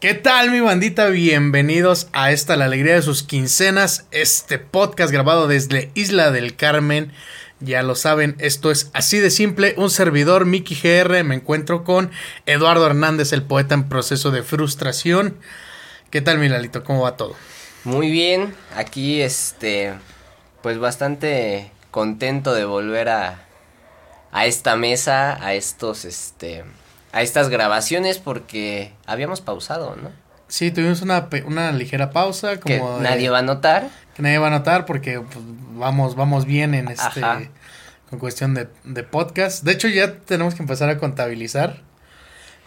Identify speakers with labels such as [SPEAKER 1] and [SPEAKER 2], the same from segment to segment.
[SPEAKER 1] ¿Qué tal mi bandita? Bienvenidos a esta La Alegría de sus Quincenas, este podcast grabado desde Isla del Carmen. Ya lo saben, esto es así de simple, un servidor, Mickey GR, me encuentro con Eduardo Hernández, el poeta en proceso de frustración. ¿Qué tal mi Lalito? ¿Cómo va todo?
[SPEAKER 2] Muy bien, aquí este, pues bastante contento de volver a, a esta mesa, a estos, este, a estas grabaciones porque habíamos pausado, ¿no?
[SPEAKER 1] Sí, tuvimos una, una ligera pausa.
[SPEAKER 2] Que
[SPEAKER 1] Como de-
[SPEAKER 2] nadie va a notar.
[SPEAKER 1] que nadie va a notar porque pues, vamos, vamos bien en este
[SPEAKER 2] Ajá.
[SPEAKER 1] con cuestión de, de podcast. De hecho, ya tenemos que empezar a contabilizar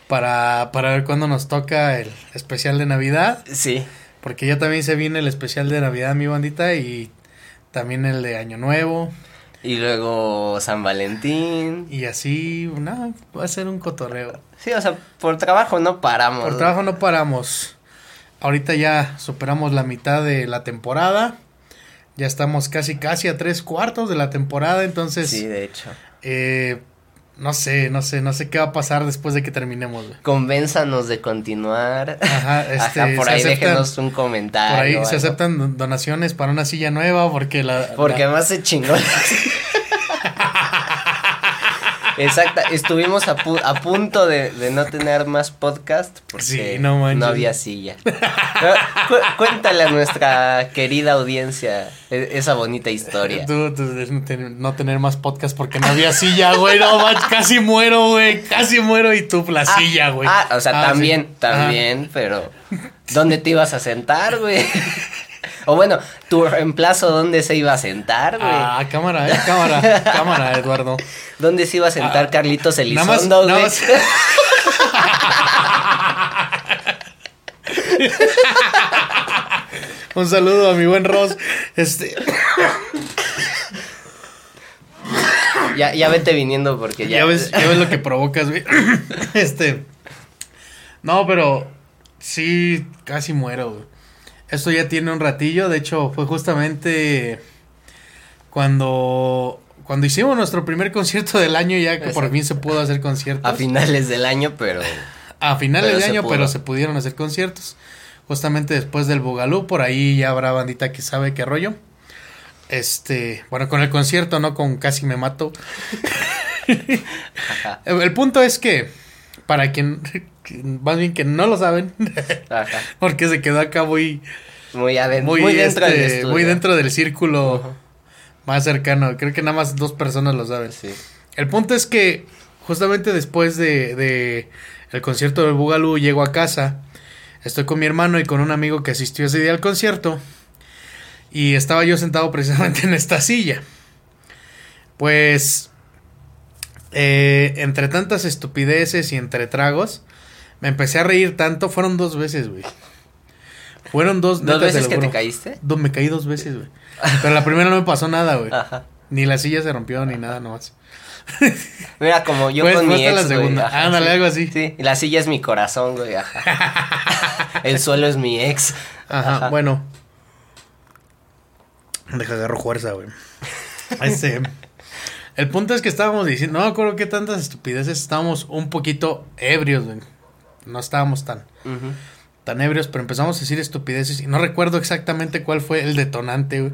[SPEAKER 1] para, para ver cuándo nos toca el especial de Navidad.
[SPEAKER 2] Sí,
[SPEAKER 1] Porque ya también se viene el especial de Navidad, mi bandita, y también el de Año Nuevo.
[SPEAKER 2] Y luego San Valentín.
[SPEAKER 1] Y así, no, va a ser un cotorreo.
[SPEAKER 2] Sí, o sea, por trabajo no paramos.
[SPEAKER 1] Por trabajo no paramos. Ahorita ya superamos la mitad de la temporada. Ya estamos casi, casi a tres cuartos de la temporada. Entonces,
[SPEAKER 2] Sí, de hecho.
[SPEAKER 1] eh, no sé, no sé, no sé qué va a pasar después de que terminemos. güey.
[SPEAKER 2] Convénzanos de continuar.
[SPEAKER 1] Ajá, este,
[SPEAKER 2] Ajá, por ahí
[SPEAKER 1] aceptan-
[SPEAKER 2] déjenos un comentario.
[SPEAKER 1] Por ahí se
[SPEAKER 2] algo.
[SPEAKER 1] aceptan don- donaciones para una silla nueva porque la...
[SPEAKER 2] Porque
[SPEAKER 1] la-
[SPEAKER 2] además se chingó. Exacto, estuvimos a, pu- a punto de, de no tener más podcast porque
[SPEAKER 1] Sí, no
[SPEAKER 2] había silla. Pero cu- cuéntale a nuestra querida audiencia e- esa bonita historia.
[SPEAKER 1] Tú, no tener- no tener más podcast porque no había silla, güey. No, man, casi muero, güey. Casi muero y tú la silla, güey.
[SPEAKER 2] Ah, o sea,
[SPEAKER 1] Ah,
[SPEAKER 2] también,
[SPEAKER 1] sí.
[SPEAKER 2] también, pero ¿dónde te ibas a sentar, güey? O bueno, tu reemplazo, ¿dónde se iba a sentar, güey?
[SPEAKER 1] Ah, cámara, eh, cámara, cámara, Eduardo.
[SPEAKER 2] ¿Dónde se iba a sentar
[SPEAKER 1] ah,
[SPEAKER 2] Carlitos Elizondo, güey?
[SPEAKER 1] Un saludo a mi buen Ross. Este,
[SPEAKER 2] Ya, ya vete viniendo porque ya.
[SPEAKER 1] ya ves, ya ves lo que provocas, güey. Este. No, pero sí, casi muero, güey. Esto ya tiene un ratillo. De hecho, fue justamente cuando. Cuando hicimos nuestro primer concierto del año, ya que por fin se pudo hacer conciertos.
[SPEAKER 2] A finales del año, pero.
[SPEAKER 1] A finales
[SPEAKER 2] Pero
[SPEAKER 1] de
[SPEAKER 2] se
[SPEAKER 1] año,
[SPEAKER 2] pudo.
[SPEAKER 1] pero se pudieron hacer conciertos. Justamente después del Bugalú, por ahí ya habrá bandita que sabe qué rollo. Este, bueno, con el concierto, no con Casi Me Mato. El punto es que, para quien, más bien que no lo saben,
[SPEAKER 2] ajá.
[SPEAKER 1] porque se quedó acá muy,
[SPEAKER 2] Muy adentro.
[SPEAKER 1] muy,
[SPEAKER 2] Muy, dentro
[SPEAKER 1] este,
[SPEAKER 2] del estudio.
[SPEAKER 1] muy dentro del círculo más cercano. Creo que nada más dos personas lo saben.
[SPEAKER 2] Sí.
[SPEAKER 1] El punto es que justamente después de, de el concierto del Bugalú llego a casa, estoy con mi hermano y con un amigo que asistió ese día al concierto y estaba yo sentado precisamente en esta silla. Pues eh, entre tantas estupideces y entre tragos me empecé a reír tanto, fueron dos veces, güey. Fueron dos
[SPEAKER 2] ¿Dos veces que te caíste?
[SPEAKER 1] Do- me caí dos veces, güey. Pero la primera no me pasó nada, güey.
[SPEAKER 2] Ajá.
[SPEAKER 1] Ni la silla se rompió ni nada nomás.
[SPEAKER 2] Mira, como yo
[SPEAKER 1] Pues,
[SPEAKER 2] con mi ex,
[SPEAKER 1] la
[SPEAKER 2] güey,
[SPEAKER 1] segunda.
[SPEAKER 2] ajá,
[SPEAKER 1] Ándale,
[SPEAKER 2] sí.
[SPEAKER 1] algo así.
[SPEAKER 2] Sí, y la silla es mi corazón, güey, ajá. El suelo es mi ex.
[SPEAKER 1] Ajá,
[SPEAKER 2] Ajá.
[SPEAKER 1] bueno. Deja agarro fuerza, güey. Este. El punto es que estábamos diciendo, no me acuerdo qué tantas estupideces, estábamos un poquito ebrios, güey. No estábamos tan, tan ebrios, pero empezamos a decir estupideces y no recuerdo exactamente cuál fue el detonante, güey.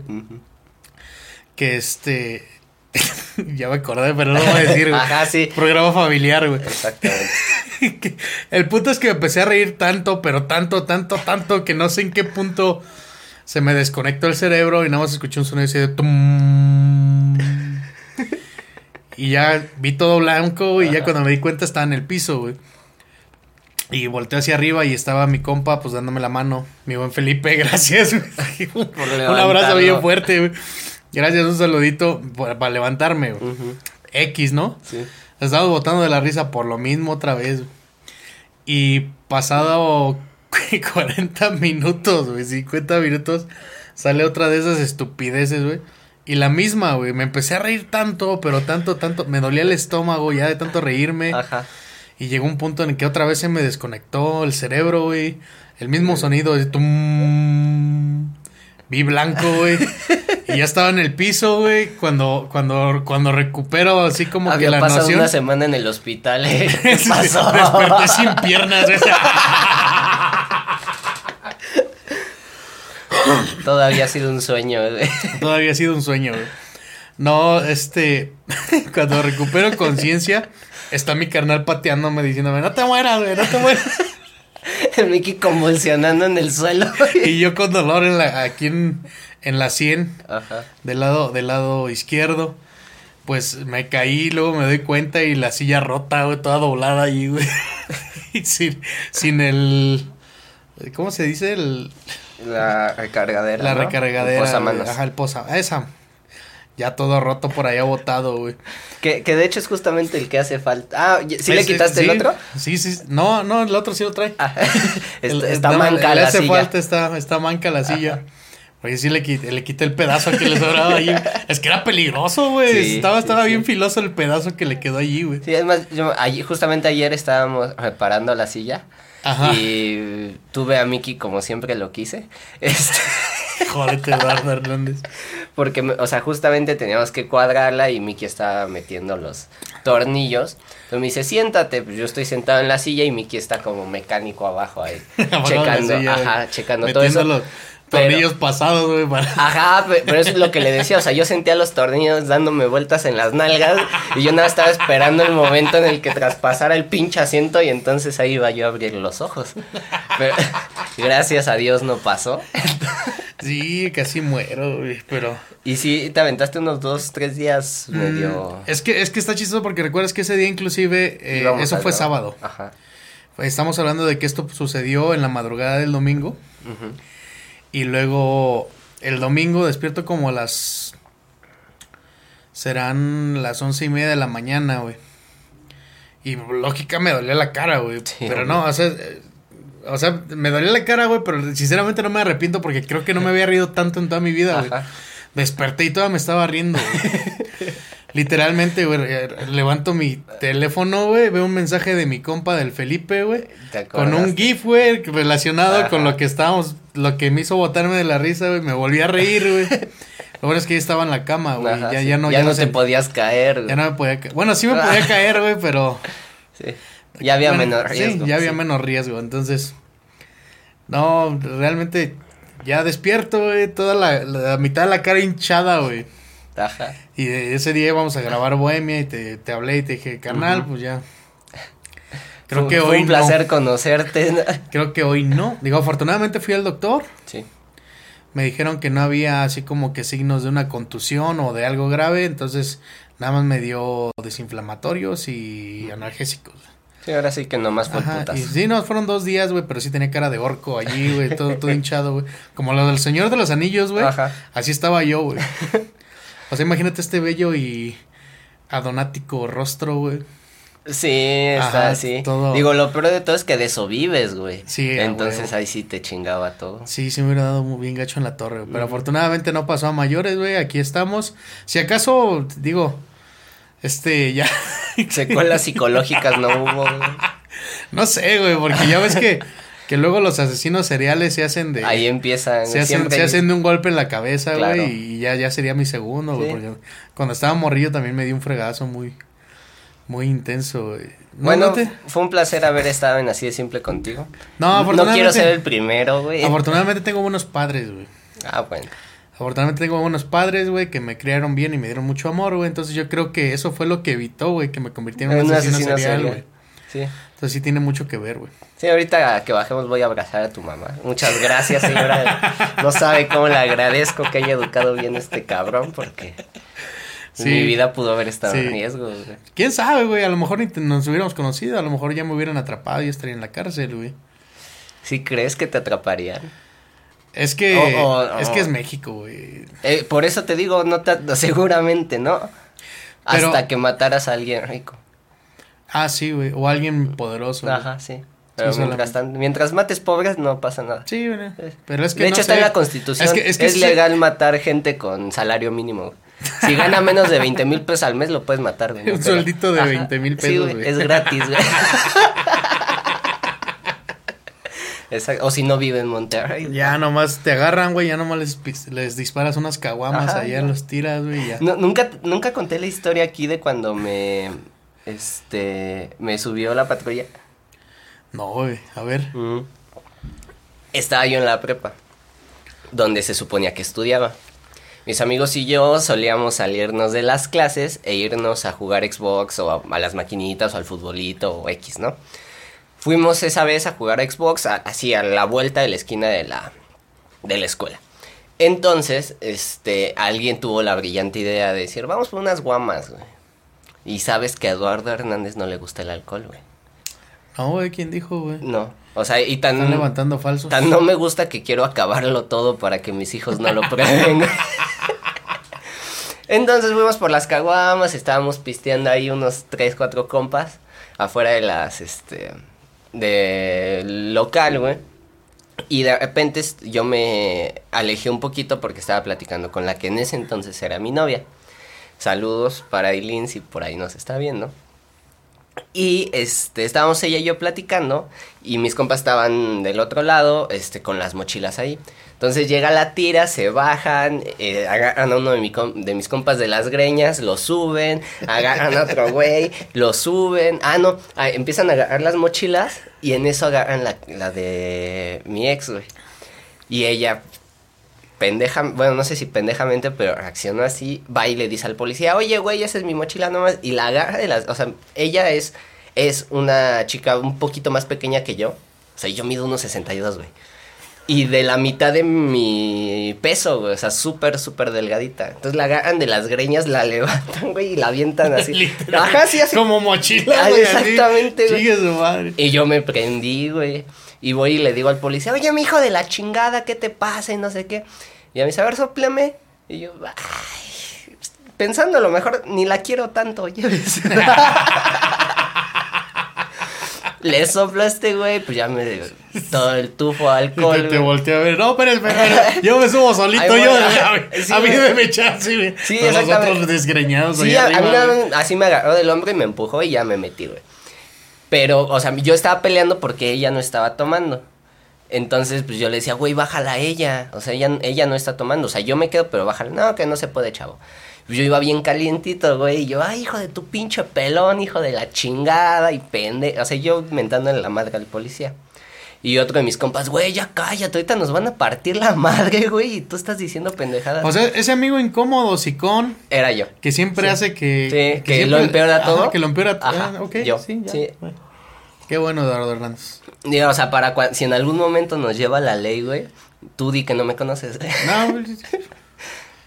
[SPEAKER 1] Que este. ya me acordé, pero no lo voy a decir, güey.
[SPEAKER 2] Ajá, sí.
[SPEAKER 1] Programa familiar, güey.
[SPEAKER 2] Exactamente.
[SPEAKER 1] El punto es que me empecé a reír tanto, pero tanto, tanto, tanto, que no sé en qué punto se me desconectó el cerebro y nada más escuché un sonido así de tum. Y ya vi todo blanco y ya cuando me di cuenta estaba en el piso, güey. Y volteé hacia arriba y estaba mi compa pues dándome la mano. Mi buen Felipe, gracias. güey. un abrazo bien fuerte, güey. Gracias, un saludito por- para levantarme, güey. X, ¿no?
[SPEAKER 2] Sí.
[SPEAKER 1] Estamos botando de la risa por lo mismo otra vez. güey. Y pasado 40 minutos, güey, 50 minutos, sale otra de esas estupideces, güey. Y la misma, güey, me empecé a reír tanto, pero tanto, tanto, me dolía el estómago ya de tanto reírme.
[SPEAKER 2] Ajá.
[SPEAKER 1] Y llegó un punto en el que otra vez se me desconectó el cerebro, güey. El mismo sonido de tum. Vi blanco, güey. y ya estaba en el piso, güey. Cuando, cuando, cuando recupero así como
[SPEAKER 2] Había
[SPEAKER 1] que la
[SPEAKER 2] pasado
[SPEAKER 1] noción.
[SPEAKER 2] una semana en el hospital. ¿eh? ¿Qué pasó?
[SPEAKER 1] Desperté sin piernas, güey.
[SPEAKER 2] Todo había sido un sueño, güey.
[SPEAKER 1] Todo había sido un sueño, güey. No, este, cuando recupero conciencia, está mi carnal pateándome diciéndome, no te mueras, güey, no te mueras.
[SPEAKER 2] El Mickey convulsionando en el suelo.
[SPEAKER 1] Y yo con dolor en la, aquí en, en la sien,
[SPEAKER 2] Ajá.
[SPEAKER 1] del lado, del lado izquierdo. Pues me caí, luego me doy cuenta y la silla rota, güey, toda doblada ahí, güey. Y sin, sin el, ¿cómo se dice? El,
[SPEAKER 2] La recargadera.
[SPEAKER 1] la
[SPEAKER 2] ¿no?
[SPEAKER 1] recargadera.
[SPEAKER 2] El posamanos.
[SPEAKER 1] Ajá, el posa, esa. Ya todo roto por allá botado, güey.
[SPEAKER 2] Que, que de hecho es justamente el que hace falta. Ah, ¿sí le quitaste
[SPEAKER 1] sí,
[SPEAKER 2] el otro?
[SPEAKER 1] Sí, sí. No, no, el otro sí lo trae.
[SPEAKER 2] Ah,
[SPEAKER 1] El-
[SPEAKER 2] está, manca la
[SPEAKER 1] hace
[SPEAKER 2] silla.
[SPEAKER 1] falta, está, está manca la silla. Porque sí le quité, le quité el pedazo que le sobraba allí. Es que era peligroso, güey.
[SPEAKER 2] Sí,
[SPEAKER 1] estaba estaba
[SPEAKER 2] sí.
[SPEAKER 1] bien filoso el pedazo que le quedó allí, güey.
[SPEAKER 2] Sí, además, yo, ayer- justamente ayer estábamos reparando la silla.
[SPEAKER 1] Ajá.
[SPEAKER 2] Y tuve a Mickey como siempre lo quise. Este,
[SPEAKER 1] Jódete, Eduardo Hernández.
[SPEAKER 2] porque, o sea, justamente teníamos que cuadrarla y Mickey estaba metiendo los tornillos. Entonces me dice, siéntate. Pues yo estoy sentado en la silla y Mickey está como mecánico abajo ahí. Checando, ajá, checando todo eso. Pero-
[SPEAKER 1] tornillos pasados, güey. Para...
[SPEAKER 2] Ajá, pe- pero eso es lo que le decía, o sea, yo sentía los tornillos dándome vueltas en las nalgas y yo nada estaba esperando el momento en el que traspasara el pinche asiento y entonces ahí iba yo a abrir los ojos. Pero gracias a Dios no pasó.
[SPEAKER 1] Sí, casi muero, güey. Pero.
[SPEAKER 2] Y sí, te aventaste unos dos, tres días medio...
[SPEAKER 1] Mm, Es que, es que está chistoso porque recuerdas que ese día inclusive, eh, eso fue sábado.
[SPEAKER 2] Ajá.
[SPEAKER 1] Estamos hablando de que esto sucedió en la madrugada del domingo.
[SPEAKER 2] ujú.
[SPEAKER 1] Y luego el domingo despierto como a las... Serán las once y media de la mañana, güey. Y lógica me dolía la cara, güey.
[SPEAKER 2] Sí,
[SPEAKER 1] pero no, o sea... eh, O sea, me dolía la cara, güey, pero sinceramente no me arrepiento porque creo que no me había rido tanto en toda mi vida, güey. Desperté y toda me estaba riendo, güey. Literalmente, güey, eh, levanto mi teléfono, güey, veo un mensaje de mi compa del Felipe, güey.
[SPEAKER 2] ¿Te
[SPEAKER 1] Con un? GIF, güey, relacionado
[SPEAKER 2] Ajá.
[SPEAKER 1] con lo que estábamos, lo que me hizo botarme de la risa, güey, me volví a reír, güey. Lo bueno es que ya estaba en la cama, güey,
[SPEAKER 2] Ajá,
[SPEAKER 1] ya,
[SPEAKER 2] sí.
[SPEAKER 1] ya no,
[SPEAKER 2] ya no
[SPEAKER 1] se-
[SPEAKER 2] te podías caer. güey.
[SPEAKER 1] ya no me podía caer. Bueno, sí me podía caer, güey, pero...
[SPEAKER 2] Sí. Ya había
[SPEAKER 1] bueno,
[SPEAKER 2] menor riesgo.
[SPEAKER 1] Sí, ya había
[SPEAKER 2] sí.
[SPEAKER 1] menos riesgo, entonces... No, realmente, ya despierto, güey, toda la, la mitad de la cara hinchada, güey.
[SPEAKER 2] Ajá.
[SPEAKER 1] Y ese día íbamos a grabar Bohemia y te, te hablé y te dije, carnal, pues ya. Creo
[SPEAKER 2] Fue-
[SPEAKER 1] que
[SPEAKER 2] fue
[SPEAKER 1] hoy
[SPEAKER 2] un placer
[SPEAKER 1] no.
[SPEAKER 2] conocerte.
[SPEAKER 1] Creo que hoy no. Digo, afortunadamente fui al doctor.
[SPEAKER 2] Sí.
[SPEAKER 1] Me dijeron que no había así como que signos de una contusión o de algo grave. Entonces, nada más me dio desinflamatorios y analgésicos.
[SPEAKER 2] Sí, ahora sí que nomás fue
[SPEAKER 1] Ajá,
[SPEAKER 2] putas.
[SPEAKER 1] y sí, no, fueron dos días, güey, pero sí tenía cara de orco allí, güey, todo, todo hinchado, güey. Como lo del Señor de los Anillos, güey.
[SPEAKER 2] Ajá.
[SPEAKER 1] Así estaba yo, güey. O sea, imagínate este bello y adonático rostro, güey.
[SPEAKER 2] Sí, está así.
[SPEAKER 1] todo.
[SPEAKER 2] Digo, lo peor de todo es que de eso vives, güey.
[SPEAKER 1] Sí,
[SPEAKER 2] Entonces ahí sí te chingaba todo.
[SPEAKER 1] Sí, sí me hubiera dado muy bien gacho en la torre, güey. Pero afortunadamente no pasó a mayores, güey. Aquí estamos. Si acaso, digo, este, ya.
[SPEAKER 2] Secuelas psicológicas no hubo. güey.
[SPEAKER 1] no sé, güey, porque ya ves que, que luego los asesinos seriales se hacen de.
[SPEAKER 2] Ahí empiezan.
[SPEAKER 1] se hacen,
[SPEAKER 2] siempre
[SPEAKER 1] se hacen de un golpe en la cabeza, güey. Y ya, ya sería mi segundo, güey. Porque cuando estaba morrillo también me dio un fregazo muy, muy intenso, güey. ¿No,
[SPEAKER 2] Bueno,
[SPEAKER 1] no te-
[SPEAKER 2] fue un placer haber estado en Así de Simple contigo.
[SPEAKER 1] No,
[SPEAKER 2] No
[SPEAKER 1] afortunadamente.
[SPEAKER 2] quiero ser el primero, güey.
[SPEAKER 1] Afortunadamente tengo buenos padres, güey.
[SPEAKER 2] Ah, bueno.
[SPEAKER 1] Afortunadamente tengo buenos padres, güey, que me criaron bien y me dieron mucho amor, güey. Entonces yo creo que eso fue lo que evitó, güey, que me convirtiera en un
[SPEAKER 2] Un
[SPEAKER 1] asesino,
[SPEAKER 2] asesino
[SPEAKER 1] serial, güey.
[SPEAKER 2] Sí.
[SPEAKER 1] Entonces sí tiene mucho que ver, güey.
[SPEAKER 2] Sí, ahorita que bajemos voy a abrazar a tu mamá. Muchas gracias, señora. No sabe cómo le agradezco que haya educado bien a este cabrón porque
[SPEAKER 1] Sí.
[SPEAKER 2] mi vida pudo haber estado
[SPEAKER 1] Sí.
[SPEAKER 2] en riesgo. güey.
[SPEAKER 1] ¿Quién sabe, güey? A lo mejor ni te- nos hubiéramos conocido, a lo mejor ya me hubieran atrapado y estaría en la cárcel, güey.
[SPEAKER 2] ¿Sí crees que te atraparían?
[SPEAKER 1] Es que
[SPEAKER 2] O- o-
[SPEAKER 1] es que es México, güey.
[SPEAKER 2] Eh, por eso te digo, no te, seguramente, ¿no?
[SPEAKER 1] Pero-
[SPEAKER 2] Hasta que mataras a alguien rico.
[SPEAKER 1] Ah, sí, güey, o alguien poderoso.
[SPEAKER 2] Ajá, sí. Pero
[SPEAKER 1] Sí,
[SPEAKER 2] mientras,
[SPEAKER 1] solamente.
[SPEAKER 2] tan- mientras mates pobres no pasa nada.
[SPEAKER 1] Sí, güey.
[SPEAKER 2] Sí.
[SPEAKER 1] Pero es que
[SPEAKER 2] de
[SPEAKER 1] no
[SPEAKER 2] hecho está
[SPEAKER 1] sé.
[SPEAKER 2] en la constitución.
[SPEAKER 1] Es
[SPEAKER 2] Es,
[SPEAKER 1] que- es que sí-
[SPEAKER 2] legal matar gente con salario mínimo. Si gana menos de 20 mil pesos al mes lo puedes matar. güey.
[SPEAKER 1] Un
[SPEAKER 2] Pero-
[SPEAKER 1] sueldito de
[SPEAKER 2] Ajá.
[SPEAKER 1] 20,000
[SPEAKER 2] Sí,
[SPEAKER 1] pesos,
[SPEAKER 2] güey,
[SPEAKER 1] güey.
[SPEAKER 2] es gratis, güey. Exacto. O si no vive en Monterrey.
[SPEAKER 1] Ya nomás te agarran, güey, ya nomás les, les disparas unas caguamas,
[SPEAKER 2] Ajá,
[SPEAKER 1] allá
[SPEAKER 2] ya.
[SPEAKER 1] los tiras, güey, ya.
[SPEAKER 2] No, nunca, nunca conté la historia aquí de cuando me, este, me subió la patrulla.
[SPEAKER 1] No, güey, a ver.
[SPEAKER 2] Estaba yo en la prepa. donde se suponía que estudiaba. Mis amigos y yo solíamos salirnos de las clases e irnos a jugar Xbox o a, las maquinitas o al futbolito o X, ¿no? Fuimos esa vez a jugar Xbox así a la vuelta de la esquina de la, de la escuela. Entonces, este, alguien tuvo la brillante idea de decir, vamos por unas guamas, güey. Y sabes que a Eduardo Hernández no le gusta el alcohol, güey.
[SPEAKER 1] No, güey, ¿quién dijo, güey?
[SPEAKER 2] No. O sea, y tan.
[SPEAKER 1] Están levantando falsos.
[SPEAKER 2] Tan no me gusta que quiero acabarlo todo para que mis hijos no lo prueben. Entonces fuimos por las caguamas, estábamos pisteando ahí unos tres, cuatro compas afuera de las, este, del local, güey. Y de repente yo me alejé un poquito porque estaba platicando con la que en ese entonces era mi novia. Saludos para Eileen si por ahí nos está viendo. Y este, estábamos ella y yo platicando y mis compas estaban del otro lado, este, con las mochilas ahí. Entonces llega la tira, se bajan, eh, agarran a uno de, mis compas de las greñas, lo suben, agarran a otro güey, lo suben. Ah, no, empiezan a agarrar las mochilas y en eso agarran la, la de mi ex, güey. Y ella, pendeja, bueno, no sé si pendejamente, pero reaccionó así, va y le dice al policía, oye, güey, esa es mi mochila nomás, y la agarra de las, o sea, ella es, es una chica un poquito más pequeña que yo, o sea, yo mido unos 62, güey. Y de la mitad de mi peso, güey. O sea, súper, súper delgadita. Entonces la agarran de las greñas, la levantan, güey, y la avientan así.
[SPEAKER 1] Ajá, sí, así. Como mochila, güey.
[SPEAKER 2] Exactamente, güey. su madre. Y yo me prendí, güey. Y voy y le digo al policía, oye, mi hijo de la chingada, ¿qué te pasa? Y no sé qué. Y a mí, a ver, sopleme. Y yo, ay, pensando a lo mejor, ni la quiero tanto, Le soplo a este güey, pues ya me todo el tufo de alcohol.
[SPEAKER 1] Te, te volteé a ver, no, pero espera, yo me subo solito, yo, a, mí me así, Sí, Nosotros desgreñados
[SPEAKER 2] Sí, a, mí así me agarró del hombro y me empujó y ya me metí, güey. Pero, o sea, yo estaba peleando porque ella no estaba tomando. Entonces, pues yo le decía, güey, bájala a ella. O sea, ella, ella no está tomando. O sea, yo me quedo, pero bájala. No, que no se puede, chavo. Yo iba bien calientito, güey. Y yo, ay, hijo de tu pinche pelón, hijo de la chingada y pende. O sea, yo mentándole la madre al policía. Y otro de mis compas, güey, ya cállate, ahorita nos van a partir la madre, güey, y tú estás diciendo pendejadas.
[SPEAKER 1] O sea, ese amigo incómodo, sicón.
[SPEAKER 2] Era yo.
[SPEAKER 1] Que siempre hace que.
[SPEAKER 2] Sí, que, lo empeora todo.
[SPEAKER 1] que lo empeora todo. Ah, ok, yo. sí, ya. Sí. Qué bueno, Eduardo Hernández.
[SPEAKER 2] Digo, o sea, para si en algún momento nos lleva la ley, güey, tú di que no me conoces. No, güey.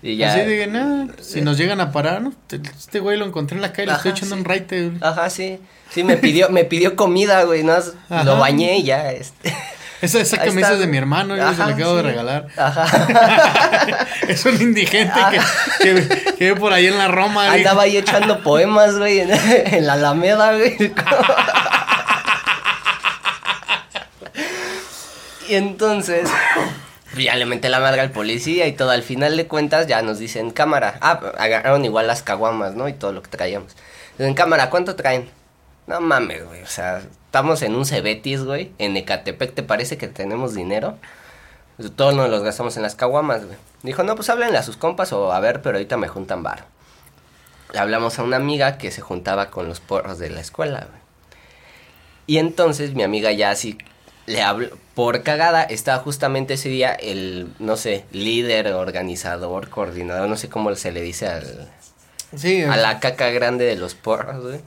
[SPEAKER 1] Y ya. Así de nada, si nos llegan a parar, ¿no? Este güey lo encontré en la calle, le estoy echando un raite,
[SPEAKER 2] güey. Ajá, sí. Sí, me pidió, me pidió comida, güey, ¿no? Lo bañé y ya, este.
[SPEAKER 1] Esa, esa camisa es de mi hermano, yo se la acabo de regalar. Ajá. es un indigente que, que, ve por ahí en la Roma.
[SPEAKER 2] Andaba ahí echando poemas, güey, en, en la Alameda, güey. y entonces, ya le la madre al policía y todo. Al final de cuentas ya nos dicen, cámara. Ah, agarraron igual las caguamas, ¿no? Y todo lo que traíamos. Dicen, cámara, ¿cuánto traen? No mames, güey. O sea, estamos en un Cebetis, güey. En Ecatepec, ¿te parece que tenemos dinero? Pues, todos nos los gastamos en las caguamas, güey. Dijo, no, pues háblenle a sus compas o a ver, pero ahorita me juntan bar. Le hablamos a una amiga que se juntaba con los porros de la escuela, güey. Y entonces mi amiga ya así le habló, por cagada, estaba justamente ese día el, no sé, líder, organizador, coordinador, no sé cómo se le dice al, Sí, a la caca grande de los porros, güey.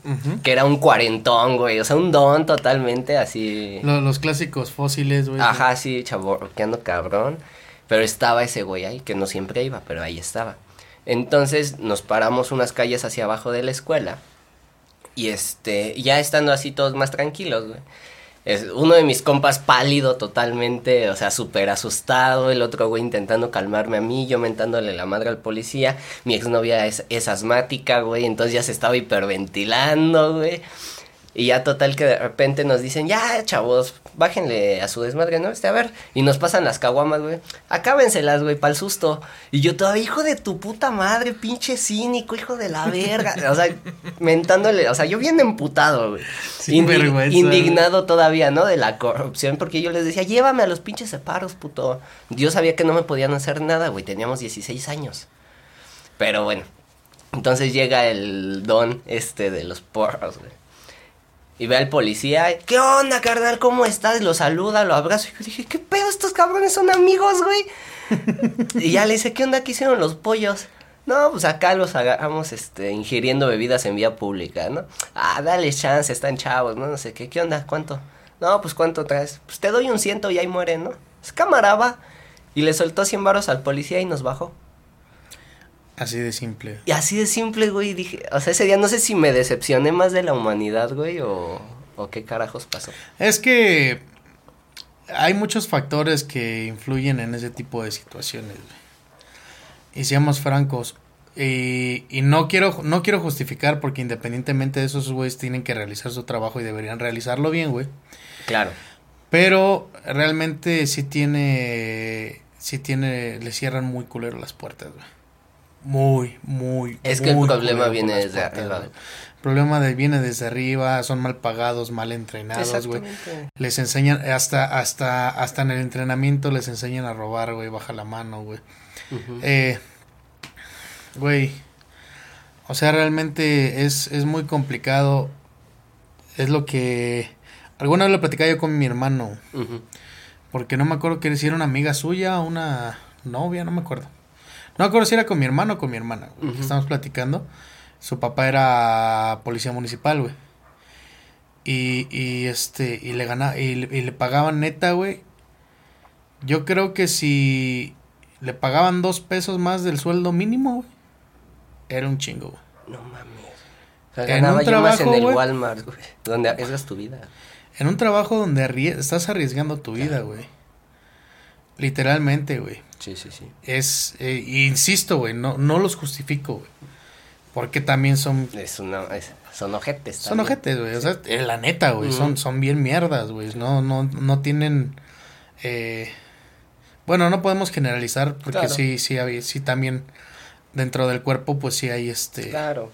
[SPEAKER 2] Que era un cuarentón, güey. O sea, un don totalmente así.
[SPEAKER 1] Los, clásicos fósiles, güey.
[SPEAKER 2] Ajá, sí, chaborqueando cabrón. Pero estaba ese güey ahí, que no siempre iba, pero ahí estaba. Entonces nos paramos unas calles hacia abajo de la escuela. Y este, ya estando así todos más tranquilos, güey es uno de mis compas pálido totalmente, o sea, súper asustado, el otro güey intentando calmarme a mí, yo mentándole la madre al policía, mi exnovia es, es asmática, güey, entonces ya se estaba hiperventilando, güey. Y ya total que de repente nos dicen, ya, chavos, bájenle a su desmadre, ¿no? Este, a ver, y nos pasan las caguamas, güey. Acábenselas, güey, para el susto. Y yo todavía, hijo de tu puta madre, pinche cínico, hijo de la verga. o sea, mentándole, o sea, yo bien emputado, güey. indignado todavía, ¿no? De la corrupción, porque yo les decía, llévame a los pinches separos, puto. Dios sabía que no me podían hacer nada, güey, teníamos 16 años. Pero bueno, entonces llega el don este de los porros, güey y ve al policía, ¿qué onda, carnal? ¿Cómo estás? Lo saluda, lo abrazo. Y yo dije, ¿qué pedo? Estos cabrones son amigos, güey. y ya le dice, ¿qué onda? ¿Qué hicieron los pollos? No, pues acá los agarramos este, ingiriendo bebidas en vía pública, ¿no? Ah, dale chance, están chavos, ¿no? No sé qué, ¿qué onda? ¿Cuánto? No, pues ¿cuánto traes? Pues te doy un ciento y ahí mueren, ¿no? Es camarada. Y le soltó 100 varos al policía y nos bajó.
[SPEAKER 1] Así de simple.
[SPEAKER 2] Y así de simple, güey, dije, o sea, ese día no sé si me decepcioné más de la humanidad, güey, o, o qué carajos pasó.
[SPEAKER 1] Es que hay muchos factores que influyen en ese tipo de situaciones, güey. Y seamos francos, y, y, no quiero no quiero justificar porque independientemente de esos güeyes tienen que realizar su trabajo y deberían realizarlo bien, güey.
[SPEAKER 2] Claro.
[SPEAKER 1] Pero realmente sí tiene sí tiene le cierran muy culero las puertas, güey. Muy, muy.
[SPEAKER 2] Es que el problema viene desde arriba.
[SPEAKER 1] El problema de, viene desde arriba, son mal pagados, mal entrenados, güey. Les enseñan, hasta, hasta, hasta en el entrenamiento les enseñan a robar, güey, baja la mano, güey. eh, güey, o sea, realmente es, es muy complicado. Es lo que... Alguna vez lo platicaba yo con mi hermano. Porque no me acuerdo que si era una amiga suya, una novia, no me acuerdo. No me acuerdo si era con mi hermano o con mi hermana, güey. Estamos platicando. Su papá era policía municipal, güey. Y, y este, y le ganaba, y, y le pagaban neta, güey. Yo creo que si le pagaban dos pesos más del sueldo mínimo, güey, era un chingo, güey.
[SPEAKER 2] No mames. O sea, en un trabajo, en el Walmart, güey, donde arriesgas tu vida.
[SPEAKER 1] En un trabajo donde estás arriesgando tu vida, güey. Literalmente, güey.
[SPEAKER 2] Sí, sí, sí.
[SPEAKER 1] Es, eh, insisto, güey, no, no los justifico, güey. Porque también son...
[SPEAKER 2] Es una, es, son ojetes.
[SPEAKER 1] Son también. ojetes, güey. O sea, eh, la neta, güey. Mm. Son, son bien mierdas, güey. No, no, no tienen... Eh, bueno, no podemos generalizar porque claro. sí, sí, hay, sí también dentro del cuerpo pues sí hay este...
[SPEAKER 2] Claro.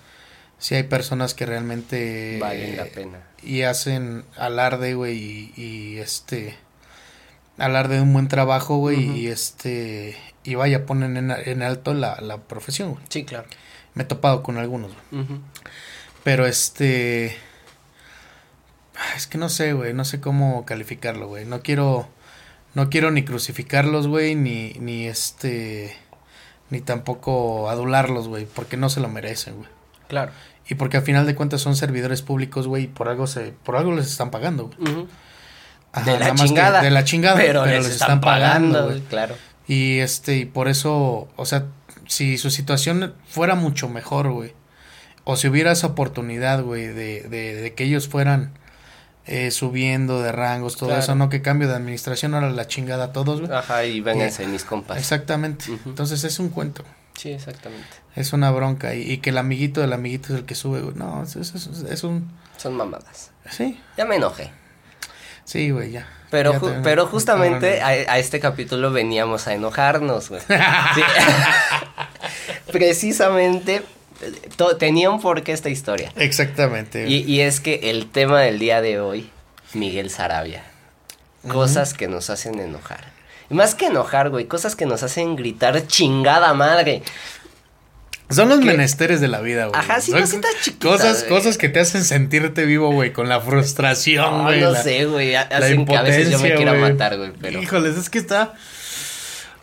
[SPEAKER 1] Sí hay personas que realmente...
[SPEAKER 2] Valen la pena.
[SPEAKER 1] Y hacen alarde, güey, y, y este alarde de un buen trabajo, güey, uh -huh. y este, y vaya, ponen en, en alto la, la profesión, güey.
[SPEAKER 2] Sí, claro.
[SPEAKER 1] Me he topado con algunos, güey. Uh -huh. Pero este, es que no sé, güey, no sé cómo calificarlo, güey. No quiero, no quiero ni crucificarlos, güey, ni, ni este, ni tampoco adularlos, güey, porque no se lo merecen, güey.
[SPEAKER 2] Claro.
[SPEAKER 1] Y porque al final de cuentas son servidores públicos, güey, y por algo se, por algo les están pagando, güey. Uh -huh.
[SPEAKER 2] Ajá, de la chingada.
[SPEAKER 1] De la chingada,
[SPEAKER 2] pero, pero les, les, están, están pagando, güey. Claro.
[SPEAKER 1] Y este, y por eso, o sea, si su situación fuera mucho mejor, güey, o si hubiera esa oportunidad, güey, de, de, de, que ellos fueran eh, subiendo de rangos, todo claro. eso, no que cambio de administración, ahora la chingada a todos, güey.
[SPEAKER 2] Ajá, y vénganse eh, mis compas.
[SPEAKER 1] Exactamente. Uh -huh. Entonces es un cuento.
[SPEAKER 2] Sí, exactamente.
[SPEAKER 1] Es una bronca. Y, y, que el amiguito del amiguito es el que sube, güey. No, es, es, es, es un.
[SPEAKER 2] Son mamadas.
[SPEAKER 1] Sí.
[SPEAKER 2] Ya me enojé.
[SPEAKER 1] Sí, güey, ya.
[SPEAKER 2] Pero, ju pero justamente a, a, este capítulo veníamos a enojarnos, güey. Sí. Precisamente tenía un porqué esta historia.
[SPEAKER 1] Exactamente.
[SPEAKER 2] Y, y, es que el tema del día de hoy, Miguel Sarabia. Cosas uh -huh. que nos hacen enojar. Y más que enojar, güey, cosas que nos hacen gritar chingada madre.
[SPEAKER 1] Son los menesteres de la vida, güey.
[SPEAKER 2] Ajá, sí, cositas chiquitas.
[SPEAKER 1] Cosas, cosas que te hacen sentirte vivo, güey, con la frustración, güey.
[SPEAKER 2] No, no la, sé, güey. Hacen que a veces yo me quiera matar, güey, pero.
[SPEAKER 1] Híjoles, es que está.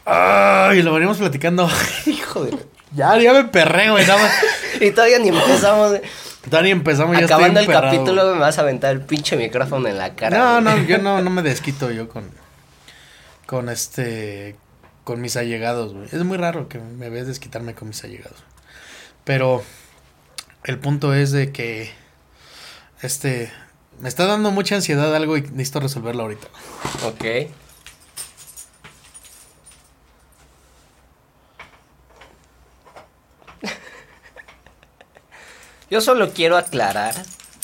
[SPEAKER 1] Ay, lo venimos platicando. Hijo de. Ya, ya me perré, güey. Nada más.
[SPEAKER 2] y todavía ni empezamos, güey.
[SPEAKER 1] Todavía ni empezamos, ya
[SPEAKER 2] Acabando
[SPEAKER 1] estoy
[SPEAKER 2] el capítulo, me vas a aventar el pinche micrófono en la cara.
[SPEAKER 1] No, no, yo no, no me desquito yo con. Con este. Con mis allegados, güey. Es muy raro que me veas desquitarme con mis allegados. Pero el punto es de que este me está dando mucha ansiedad algo y necesito resolverlo ahorita.
[SPEAKER 2] Ok. Yo solo quiero aclarar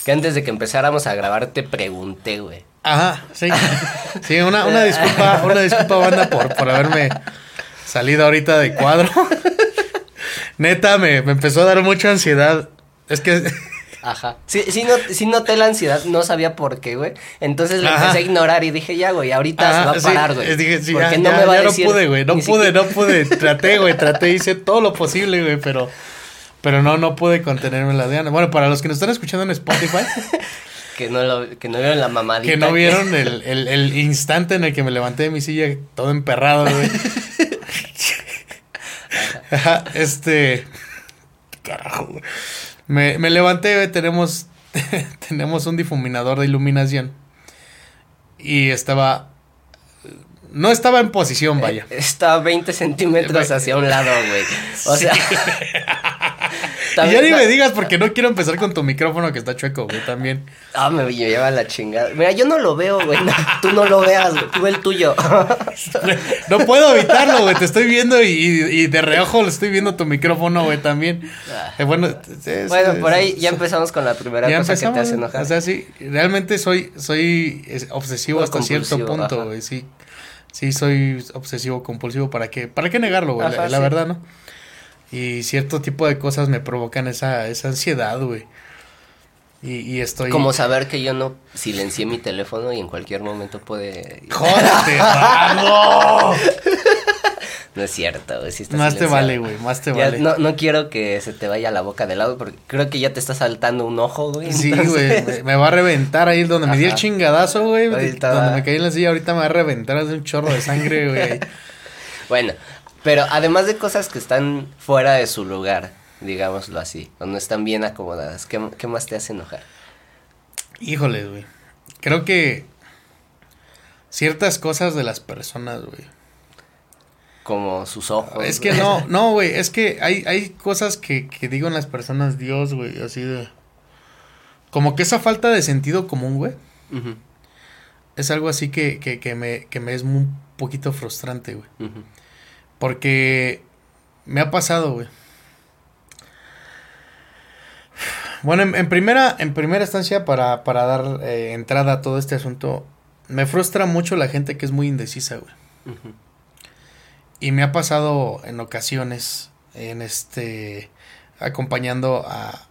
[SPEAKER 2] que antes de que empezáramos a grabar te pregunté, güey.
[SPEAKER 1] Ajá, sí. Sí, una, una disculpa, una disculpa banda por, por haberme salido ahorita de cuadro. Neta, me, me, empezó a dar mucha ansiedad. Es que.
[SPEAKER 2] Ajá. Sí, sí, no, sí noté la ansiedad, no sabía por qué, güey. Entonces lo Ajá. empecé a ignorar y dije, ya, güey, ahorita Ajá, se va a parar, güey.
[SPEAKER 1] Dije, sí, porque ya, no ya, me va a decir. No pude, güey. No pude, siquiera... no pude. Traté, güey, traté, hice todo lo posible, güey, pero. Pero no, no pude contenerme la diana. Bueno, para los que nos están escuchando en Spotify.
[SPEAKER 2] que, no lo, que no vieron la mamadita.
[SPEAKER 1] Que no vieron el, el, el instante en el que me levanté de mi silla todo emperrado, güey. Este. Carajo, güey. Me, me levanté, güey, tenemos. tenemos un difuminador de iluminación. Y estaba. No estaba en posición, vaya.
[SPEAKER 2] Está 20 centímetros hacia un lado, güey. O
[SPEAKER 1] Sí.
[SPEAKER 2] sea.
[SPEAKER 1] Y ya ni me digas porque no quiero empezar con tu micrófono que está chueco, güey, también.
[SPEAKER 2] Ah, me lleva la chingada. Mira, yo no lo veo, güey. No, tú no lo veas, güey. Tú ve el tuyo.
[SPEAKER 1] No puedo evitarlo, güey. Te estoy viendo y, de reojo le estoy viendo tu micrófono, güey, también. Eh, bueno, es-
[SPEAKER 2] bueno, por ahí ya empezamos con la primera
[SPEAKER 1] ya
[SPEAKER 2] cosa que te hace enojar.
[SPEAKER 1] O sea, sí, realmente soy, soy es, obsesivo hasta cierto punto,
[SPEAKER 2] ajá.
[SPEAKER 1] güey, sí. Sí, soy obsesivo compulsivo, ¿para qué? ¿Para qué negarlo, güey? La,
[SPEAKER 2] Ajá,
[SPEAKER 1] la
[SPEAKER 2] sí.
[SPEAKER 1] verdad, ¿no? Y cierto tipo de cosas me provocan esa, esa ansiedad, güey. Y, y estoy...
[SPEAKER 2] Como saber que yo no silencié mi teléfono y en cualquier momento puede.
[SPEAKER 1] ¡Jódete!
[SPEAKER 2] No es cierto, güey.
[SPEAKER 1] Más te vale, güey, más te
[SPEAKER 2] Ya,
[SPEAKER 1] vale.
[SPEAKER 2] no, no quiero que se te vaya la boca de lado porque creo que ya te está saltando un ojo, güey.
[SPEAKER 1] Sí,
[SPEAKER 2] entonces-
[SPEAKER 1] güey, me, me va a reventar ahí donde me di el chingadazo, güey.
[SPEAKER 2] Ahorita
[SPEAKER 1] Donde
[SPEAKER 2] va.
[SPEAKER 1] me caí en la silla, ahorita me va a reventar hace un chorro de sangre, güey.
[SPEAKER 2] Bueno, pero además de cosas que están fuera de su lugar, digámoslo así, o no están bien acomodadas, ¿qué, qué más te hace enojar?
[SPEAKER 1] Híjoles, güey. Creo que ciertas cosas de las personas, güey.
[SPEAKER 2] Como sus ojos.
[SPEAKER 1] Es que no, no, güey, es que hay, hay cosas que, que digo en las personas, Dios, güey, así de... Como que esa falta de sentido común, güey,
[SPEAKER 2] Ujú,
[SPEAKER 1] es algo así que, que, que me, que me es un poquito frustrante, güey.
[SPEAKER 2] ujú.
[SPEAKER 1] Porque me ha pasado, güey. Bueno, en, en primera, en primera instancia, para, para dar eh, entrada a todo este asunto, me frustra mucho la gente que es muy indecisa, güey. Y me ha pasado en ocasiones, en este, acompañando a,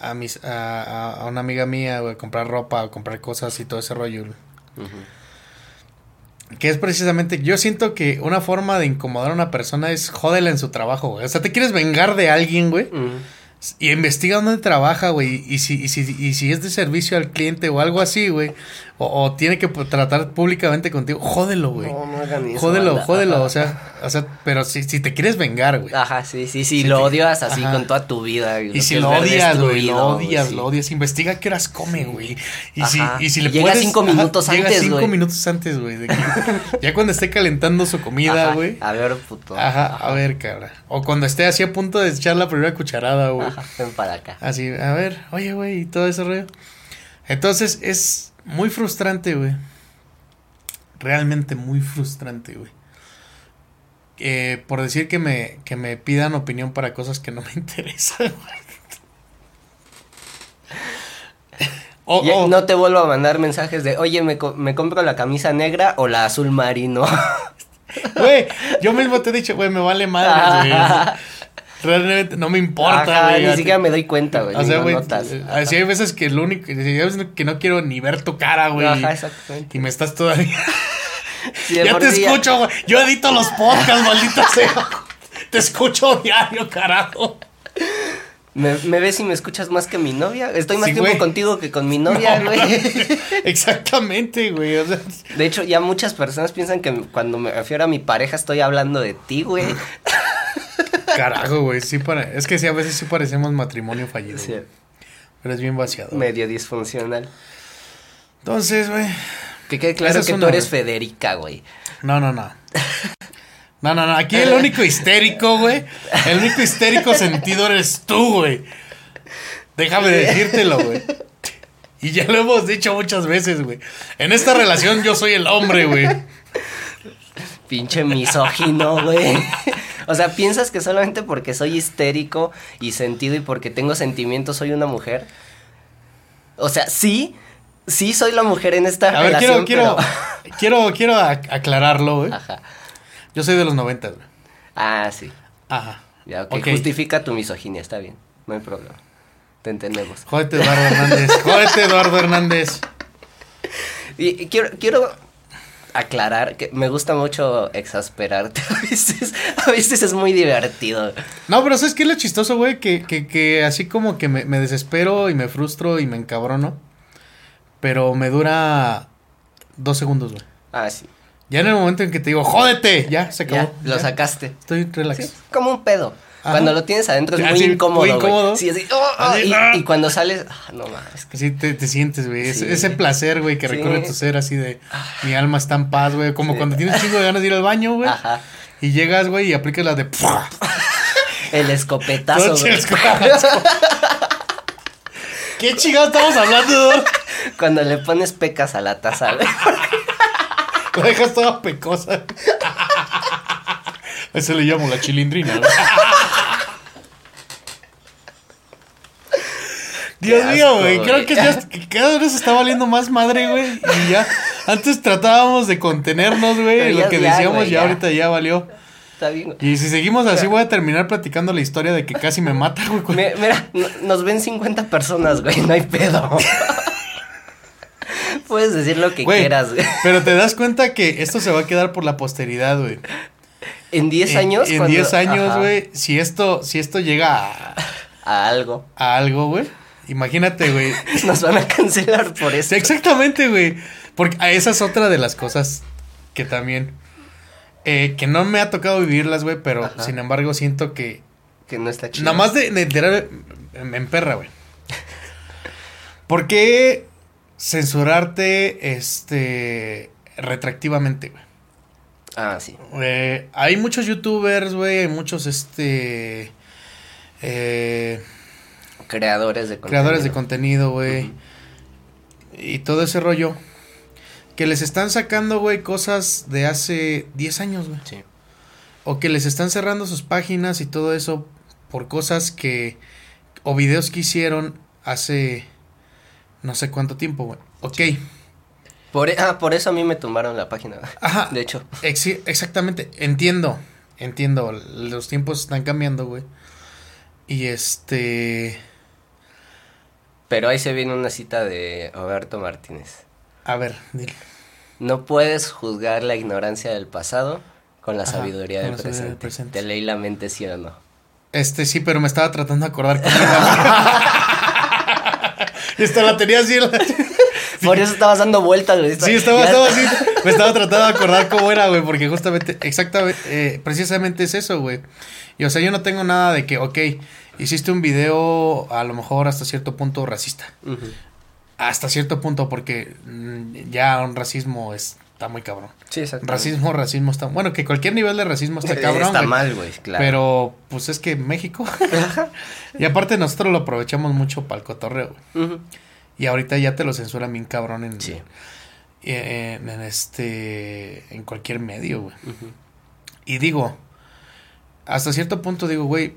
[SPEAKER 1] a, mis, a, a- una amiga mía, güey, a comprar ropa, a comprar cosas y todo ese rollo, güey. Que es precisamente, yo siento que una forma de incomodar a una persona es jódela en su trabajo, güey. O sea, te quieres vengar de alguien, güey. Y investiga dónde trabaja, güey. Y si, y, si, y si es de servicio al cliente o algo así, güey. O, o tiene que pu- tratar públicamente contigo, jódelo, güey.
[SPEAKER 2] No, no hagan eso.
[SPEAKER 1] jódelo,
[SPEAKER 2] banda.
[SPEAKER 1] jódelo. O sea, o sea, pero si, si te quieres vengar, güey.
[SPEAKER 2] Ajá, sí, sí, sí,
[SPEAKER 1] Si
[SPEAKER 2] lo
[SPEAKER 1] te-
[SPEAKER 2] odias así
[SPEAKER 1] Ajá.
[SPEAKER 2] con toda tu vida.
[SPEAKER 1] Y si lo odias, güey, lo odias,
[SPEAKER 2] sí.
[SPEAKER 1] lo odias, investiga qué horas come, güey. Y si, y si le
[SPEAKER 2] Llega
[SPEAKER 1] puedes.
[SPEAKER 2] cinco minutos
[SPEAKER 1] llega
[SPEAKER 2] antes,
[SPEAKER 1] cinco
[SPEAKER 2] güey.
[SPEAKER 1] minutos antes, güey. que- ya cuando esté calentando su comida, güey.
[SPEAKER 2] A ver, puto.
[SPEAKER 1] Ajá, a ver, cabra. O cuando esté así a punto de echar la primera cucharada, güey.
[SPEAKER 2] Ajá, ven para acá.
[SPEAKER 1] Así, a ver, oye, güey, y todo ese rollo. Entonces, es muy frustrante, güey. Realmente muy frustrante, güey. Eh, por decir que me, que me pidan opinión para cosas que no me interesan, güey. O-
[SPEAKER 2] Ya
[SPEAKER 1] o-
[SPEAKER 2] no te vuelvo a mandar mensajes de, oye, me, co- me compro la camisa negra o la azul marino.
[SPEAKER 1] Güey, yo mismo te he dicho, güey, me vale madre, güey. Realmente no me importa,
[SPEAKER 2] Ajá,
[SPEAKER 1] güey.
[SPEAKER 2] ni siquiera me doy cuenta, güey.
[SPEAKER 1] O sea, güey, eh, así hay veces que lo único, que no quiero ni ver tu cara, güey.
[SPEAKER 2] Ajá, exactamente.
[SPEAKER 1] Y me estás todavía.
[SPEAKER 2] Sí,
[SPEAKER 1] ya te escucho, güey. Yo edito los podcasts, maldita sea. Te escucho diario, carajo.
[SPEAKER 2] Me, me ves y me escuchas más que mi novia. Estoy más
[SPEAKER 1] Sí,
[SPEAKER 2] tiempo
[SPEAKER 1] güey.
[SPEAKER 2] contigo que con mi novia,
[SPEAKER 1] No,
[SPEAKER 2] güey.
[SPEAKER 1] Exactamente, güey. O sea,
[SPEAKER 2] De hecho, ya muchas personas piensan que cuando me refiero a mi pareja estoy hablando de ti, güey.
[SPEAKER 1] Carajo, güey. Sí para... Es que sí, a veces sí parecemos matrimonio fallido.
[SPEAKER 2] Sí.
[SPEAKER 1] Pero es bien vaciado.
[SPEAKER 2] medio disfuncional.
[SPEAKER 1] Entonces, güey.
[SPEAKER 2] Que quede claro que tú
[SPEAKER 1] una,
[SPEAKER 2] eres. Federica, güey.
[SPEAKER 1] No, no, no. No, no, no. Aquí el único histérico, güey. El único histérico sentido eres tú, güey. Déjame decírtelo, güey. Y ya lo hemos dicho muchas veces, güey. En esta relación yo soy el hombre, güey.
[SPEAKER 2] Pinche misógino, güey. O sea, ¿piensas que solamente porque soy histérico y sentido y porque tengo sentimientos soy una mujer? O sea, sí, sí soy la mujer en esta
[SPEAKER 1] A ver,
[SPEAKER 2] relación,
[SPEAKER 1] quiero, quiero,
[SPEAKER 2] pero-
[SPEAKER 1] quiero, quiero ac- aclararlo, güey.
[SPEAKER 2] Ajá.
[SPEAKER 1] Yo soy de los noventas, güey.
[SPEAKER 2] Ah, sí.
[SPEAKER 1] Ajá.
[SPEAKER 2] Ya. Justifica tu misoginia, está bien. No hay problema. Te entendemos.
[SPEAKER 1] Jódete, Eduardo Hernández. Jódete, Eduardo Hernández.
[SPEAKER 2] Y, y quiero, quiero aclarar que me gusta mucho exasperarte. A veces, a veces es muy divertido.
[SPEAKER 1] No, pero ¿sabes qué es lo chistoso, güey? Que, que, que así como que me, me desespero y me frustro y me encabrono. Pero me dura dos segundos, güey.
[SPEAKER 2] Ah, sí.
[SPEAKER 1] Ya en el momento en que te digo, jódete, ya se acabó.
[SPEAKER 2] Ya, lo
[SPEAKER 1] ya.
[SPEAKER 2] sacaste.
[SPEAKER 1] Estoy relax.
[SPEAKER 2] Sí, como un pedo.
[SPEAKER 1] Ajá.
[SPEAKER 2] Cuando lo tienes adentro es muy
[SPEAKER 1] Así,
[SPEAKER 2] incómodo.
[SPEAKER 1] muy incómodo.
[SPEAKER 2] Sí, así, oh, oh,
[SPEAKER 1] Así,
[SPEAKER 2] y,
[SPEAKER 1] ah.
[SPEAKER 2] y cuando sales, ah, no mames.
[SPEAKER 1] Así te, te sientes, güey. Ese-
[SPEAKER 2] Sí.
[SPEAKER 1] Ese placer, güey, que
[SPEAKER 2] Sí.
[SPEAKER 1] recorre tu ser así de mi alma está en paz, güey. Como cuando tienes un chingo de ganas de ir al baño, güey.
[SPEAKER 2] Ajá.
[SPEAKER 1] Y llegas, güey, y aplicas la de.
[SPEAKER 2] El escopetazo, güey.
[SPEAKER 1] chisco- ¿Qué chingados estamos hablando?
[SPEAKER 2] Cuando le pones pecas a la taza, güey.
[SPEAKER 1] La dejas toda pecosa. Eso le llamo la chilindrina, güey. Dios mío, güey. Creo que, ya- que cada vez está valiendo más madre, güey. Y ya. Antes tratábamos de contenernos, güey. Lo que decíamos ya,
[SPEAKER 2] ya.
[SPEAKER 1] ahorita ya valió.
[SPEAKER 2] Está bien, güey.
[SPEAKER 1] Y si seguimos así, voy a terminar platicando la historia de que casi me mata, güey.
[SPEAKER 2] Mira, no- nos ven 50 personas, güey, no hay pedo. Puedes decir lo que quieras, güey.
[SPEAKER 1] Pero te das cuenta que esto se va a quedar por la posteridad, güey.
[SPEAKER 2] En 10
[SPEAKER 1] En-
[SPEAKER 2] años,
[SPEAKER 1] En
[SPEAKER 2] cuando-
[SPEAKER 1] 10 años, güey. Si esto, si esto llega a,
[SPEAKER 2] A algo.
[SPEAKER 1] a algo, güey. Imagínate, güey.
[SPEAKER 2] Nos van a cancelar por eso.
[SPEAKER 1] Exactamente, güey. Porque ah, esa es otra de las cosas que también. eh, que no me ha tocado vivirlas, güey. Pero
[SPEAKER 2] Ajá.
[SPEAKER 1] sin embargo siento que.
[SPEAKER 2] Que no está chido.
[SPEAKER 1] Nada más de, de. Me emperra, güey. ¿Por qué censurarte este. retractivamente, güey?
[SPEAKER 2] Ah, sí.
[SPEAKER 1] Eh, hay muchos youtubers, güey. Hay muchos este. eh,
[SPEAKER 2] Creadores de contenido.
[SPEAKER 1] creadores de contenido, güey. Y todo ese rollo. Que les están sacando, güey, cosas de hace 10 años, güey.
[SPEAKER 2] Sí.
[SPEAKER 1] O que les están cerrando sus páginas y todo eso por cosas que... O videos que hicieron hace... No sé cuánto tiempo, güey. Ok.
[SPEAKER 2] Por, e- ah, por eso a mí me tumbaron la página.
[SPEAKER 1] Ajá.
[SPEAKER 2] De hecho.
[SPEAKER 1] Exactamente. Entiendo. Entiendo. Los tiempos están cambiando, güey. Y este...
[SPEAKER 2] Pero ahí se viene una cita de Roberto Martínez.
[SPEAKER 1] A ver, dile.
[SPEAKER 2] No puedes juzgar la ignorancia del pasado con la
[SPEAKER 1] Ajá,
[SPEAKER 2] sabiduría,
[SPEAKER 1] con
[SPEAKER 2] del,
[SPEAKER 1] la sabiduría del
[SPEAKER 2] presente. Te leí la mente, sí o no.
[SPEAKER 1] Este sí, pero me estaba tratando de acordar. Esta la tenía así. la-
[SPEAKER 2] Por eso estabas dando vueltas, güey.
[SPEAKER 1] Sí, estaba,
[SPEAKER 2] Ya-
[SPEAKER 1] estaba así. Me estaba tratando de acordar cómo era, güey, porque justamente, exactamente, eh, precisamente es eso, güey. Y o sea, yo no tengo nada de que, ok, hiciste un video a lo mejor hasta cierto punto racista. Hasta cierto punto, porque mm, ya un racismo está muy cabrón.
[SPEAKER 2] Sí, exacto.
[SPEAKER 1] Racismo, racismo está. Bueno, que cualquier nivel de racismo está cabrón.
[SPEAKER 2] Está mal, güey, claro.
[SPEAKER 1] Pero, pues es que México. y aparte, nosotros lo aprovechamos mucho para el cotorreo, güey. Y ahorita ya te lo censuran bien cabrón en,
[SPEAKER 2] Sí.
[SPEAKER 1] En, en este. En cualquier medio, güey. Y digo, hasta cierto punto digo, güey,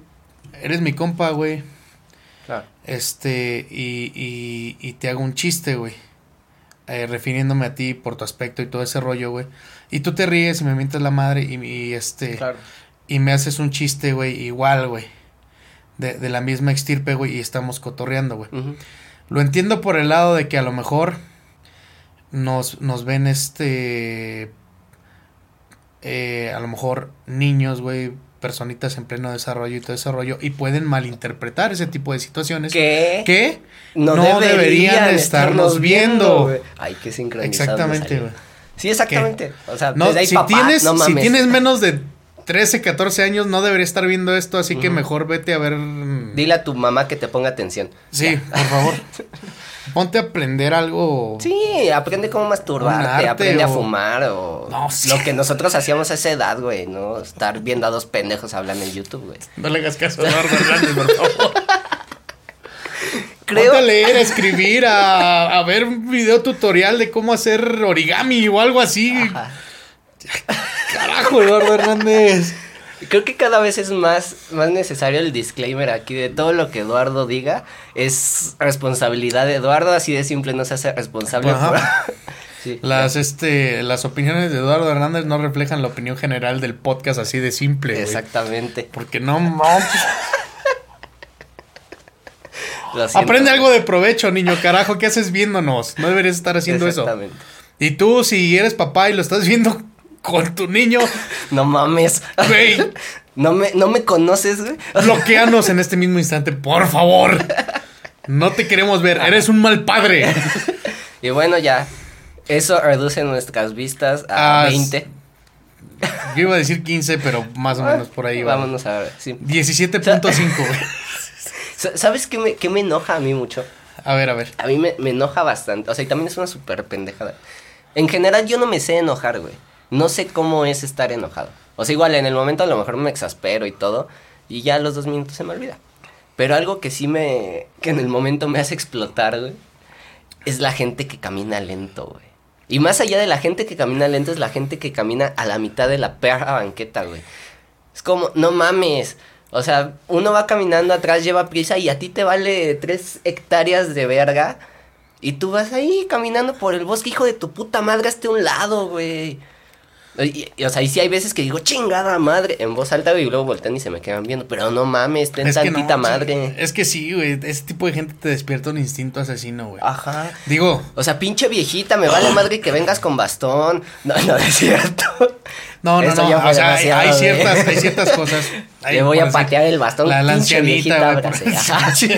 [SPEAKER 1] eres mi compa, güey.
[SPEAKER 2] Claro.
[SPEAKER 1] Este, y, y, y te hago un chiste, güey. eh, refiriéndome a ti por tu aspecto y todo ese rollo, güey. Y tú te ríes y me mientas la madre y, y este.
[SPEAKER 2] Claro.
[SPEAKER 1] Y me haces un chiste, güey, igual, güey. De, de la misma extirpe, güey, y estamos cotorreando, güey. Lo entiendo por el lado de que a lo mejor nos, nos ven este. eh, a lo mejor niños, güey, personitas en pleno desarrollo y todo ese rollo, y pueden malinterpretar ese tipo de situaciones.
[SPEAKER 2] ¿Qué?
[SPEAKER 1] Que
[SPEAKER 2] No,
[SPEAKER 1] no
[SPEAKER 2] deberían,
[SPEAKER 1] deberían estarnos viendo.
[SPEAKER 2] güey. Ay, qué sincronizado.
[SPEAKER 1] Exactamente, güey.
[SPEAKER 2] Sí, exactamente. O sea,
[SPEAKER 1] No,
[SPEAKER 2] desde ahí,
[SPEAKER 1] si,
[SPEAKER 2] papá,
[SPEAKER 1] tienes,
[SPEAKER 2] no
[SPEAKER 1] si tienes menos de 13, 14 años, no debería estar viendo esto, así que
[SPEAKER 2] Ujú.
[SPEAKER 1] mejor vete a ver.
[SPEAKER 2] Dile a tu mamá que te ponga atención.
[SPEAKER 1] Sí, por favor. Ponte a aprender algo.
[SPEAKER 2] Sí, aprende cómo masturbarte,
[SPEAKER 1] arte
[SPEAKER 2] aprende a fumar o
[SPEAKER 1] No, sí.
[SPEAKER 2] lo que nosotros hacíamos a esa edad, güey, ¿no? Estar viendo a dos pendejos hablando en YouTube, güey.
[SPEAKER 1] No le hagas caso a Eduardo Hernández, por favor.
[SPEAKER 2] Creo,
[SPEAKER 1] Ponte a leer, a escribir, a, a ver un video tutorial de cómo hacer origami o algo así.
[SPEAKER 2] Ajá.
[SPEAKER 1] Carajo, Eduardo Hernández.
[SPEAKER 2] creo que cada vez es más, más necesario el disclaimer aquí de todo lo que Eduardo diga es responsabilidad de Eduardo, así de simple no se hace responsable por... Sí,
[SPEAKER 1] Las, este, las opiniones de Eduardo Hernández no reflejan la opinión general del podcast así de simple.
[SPEAKER 2] Exactamente.
[SPEAKER 1] Porque no manches. Aprende algo de provecho, niño carajo. ¿Qué haces viéndonos? No deberías estar haciendo eso.
[SPEAKER 2] Exactamente.
[SPEAKER 1] Y tú, si eres papá y lo estás viendo con tu niño,
[SPEAKER 2] No mames.
[SPEAKER 1] güey,
[SPEAKER 2] No me, no me conoces, güey.
[SPEAKER 1] bloqueanos en este mismo instante, por favor. No te queremos ver, eres un mal padre.
[SPEAKER 2] Y bueno, ya. Eso reduce nuestras vistas a
[SPEAKER 1] Ah,
[SPEAKER 2] 20.
[SPEAKER 1] Yo iba a decir 15, pero más o menos por ahí va.
[SPEAKER 2] Vámonos a ver. sí.
[SPEAKER 1] 17.5, güey.
[SPEAKER 2] Sa- ¿Sabes qué me, qué me enoja a mí mucho?
[SPEAKER 1] A ver, a ver.
[SPEAKER 2] A mí me, me enoja bastante. O sea, y también es una súper pendejada. En general, yo no me sé enojar, güey. No sé cómo es estar enojado. O sea, igual en el momento a lo mejor me exaspero y todo. Y ya a los dos minutos se me olvida. Pero algo que sí me. que en el momento me hace explotar, güey. Es la gente que camina lento, güey. Y más allá de la gente que camina lento, es la gente que camina a la mitad de la perra banqueta, güey. Es como, no mames. O sea, uno va caminando atrás, lleva prisa y a ti te vale tres hectáreas de verga. Y tú vas ahí caminando por el bosque, hijo de tu puta madre, hazte a un lado, güey. Y, y, o sea, y sí hay veces que digo, chingada madre, en voz alta, güey, y luego voltean y se me quedan viendo. Pero no mames, ten
[SPEAKER 1] Es que no,
[SPEAKER 2] tantita madre.
[SPEAKER 1] Es que sí, güey. Ese tipo de gente te despierta un instinto asesino, güey.
[SPEAKER 2] Ajá.
[SPEAKER 1] Digo,
[SPEAKER 2] O sea, pinche viejita, me vale madre que vengas con bastón. No, no es cierto.
[SPEAKER 1] no, no, no. O sea, hay, ciertas, hay ciertas cosas. Hay,
[SPEAKER 2] Le voy a patear el bastón.
[SPEAKER 1] La, la ancianita,
[SPEAKER 2] viejita. Ajá.
[SPEAKER 1] Sí,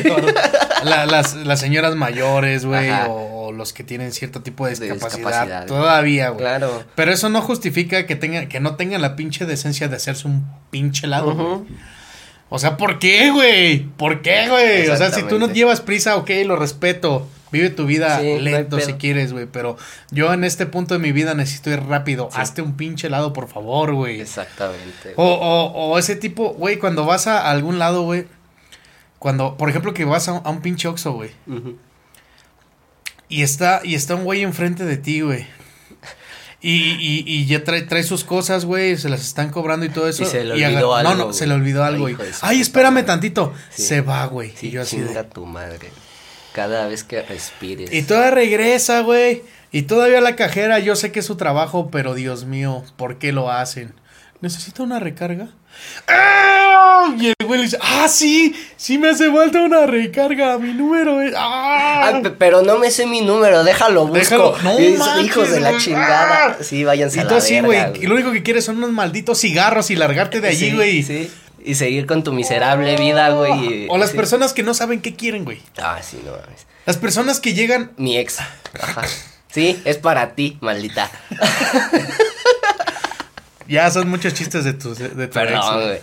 [SPEAKER 1] la- las, las señoras mayores, güey. O, o los que tienen cierto tipo de
[SPEAKER 2] De
[SPEAKER 1] discapacidad. todavía, güey.
[SPEAKER 2] Claro.
[SPEAKER 1] Pero eso no justifica que tengan, que no tengan la pinche decencia de hacerse un pinche lado, güey.
[SPEAKER 2] Ujú.
[SPEAKER 1] O sea, ¿por qué, güey? ¿Por qué, güey? O sea, si tú no llevas prisa, ok, lo respeto. Vive tu vida
[SPEAKER 2] Sí, no hay
[SPEAKER 1] lento si quieres, güey. Pero yo en este punto de mi vida necesito ir rápido. Hazte un pinche lado, por favor, güey.
[SPEAKER 2] Exactamente.
[SPEAKER 1] O, o, o ese tipo, güey, cuando vas a algún lado, güey. Cuando, por ejemplo, que vas a, un- a un pinche Oxxo, güey.
[SPEAKER 2] Ujú.
[SPEAKER 1] Y está, y está un güey enfrente de ti, güey. Y, y, y ya trae, trae sus cosas, güey, se las están cobrando y todo eso.
[SPEAKER 2] Y se le olvidó
[SPEAKER 1] No,
[SPEAKER 2] algo,
[SPEAKER 1] no,
[SPEAKER 2] güey.
[SPEAKER 1] se le olvidó algo,
[SPEAKER 2] Ay,
[SPEAKER 1] güey. espérame tantito.
[SPEAKER 2] Sí.
[SPEAKER 1] Se va, güey.
[SPEAKER 2] Sí,
[SPEAKER 1] y yo así de...
[SPEAKER 2] tu madre. Cada vez que respires.
[SPEAKER 1] Y todavía regresa, güey. Y todavía la cajera, yo sé que es su trabajo, pero Dios mío, ¿por qué lo hacen? ¿Necesita una recarga? ¡Ah! Y el güey le dice, ah, sí, sí me hace falta una recarga, mi número es... ¡Ah!
[SPEAKER 2] Pe- pero no me sé mi número, déjalo, busco.
[SPEAKER 1] Déjalo, no
[SPEAKER 2] Y
[SPEAKER 1] manches,
[SPEAKER 2] Hijos de la chingada.
[SPEAKER 1] Ah.
[SPEAKER 2] Sí, váyanse
[SPEAKER 1] y
[SPEAKER 2] a
[SPEAKER 1] tú
[SPEAKER 2] la
[SPEAKER 1] así, güey, y lo único que quieres son unos malditos cigarros y largarte de allí,
[SPEAKER 2] Sí,
[SPEAKER 1] güey.
[SPEAKER 2] Sí, Y seguir con tu miserable vida, güey.
[SPEAKER 1] O las
[SPEAKER 2] sí.
[SPEAKER 1] personas que no saben qué quieren, güey.
[SPEAKER 2] Ah, sí, no mames.
[SPEAKER 1] Las personas que llegan...
[SPEAKER 2] Mi ex. Ajá. Sí, es para ti, maldita.
[SPEAKER 1] Ya son muchos chistes de tu, de tu ex,
[SPEAKER 2] Perdón,
[SPEAKER 1] güey.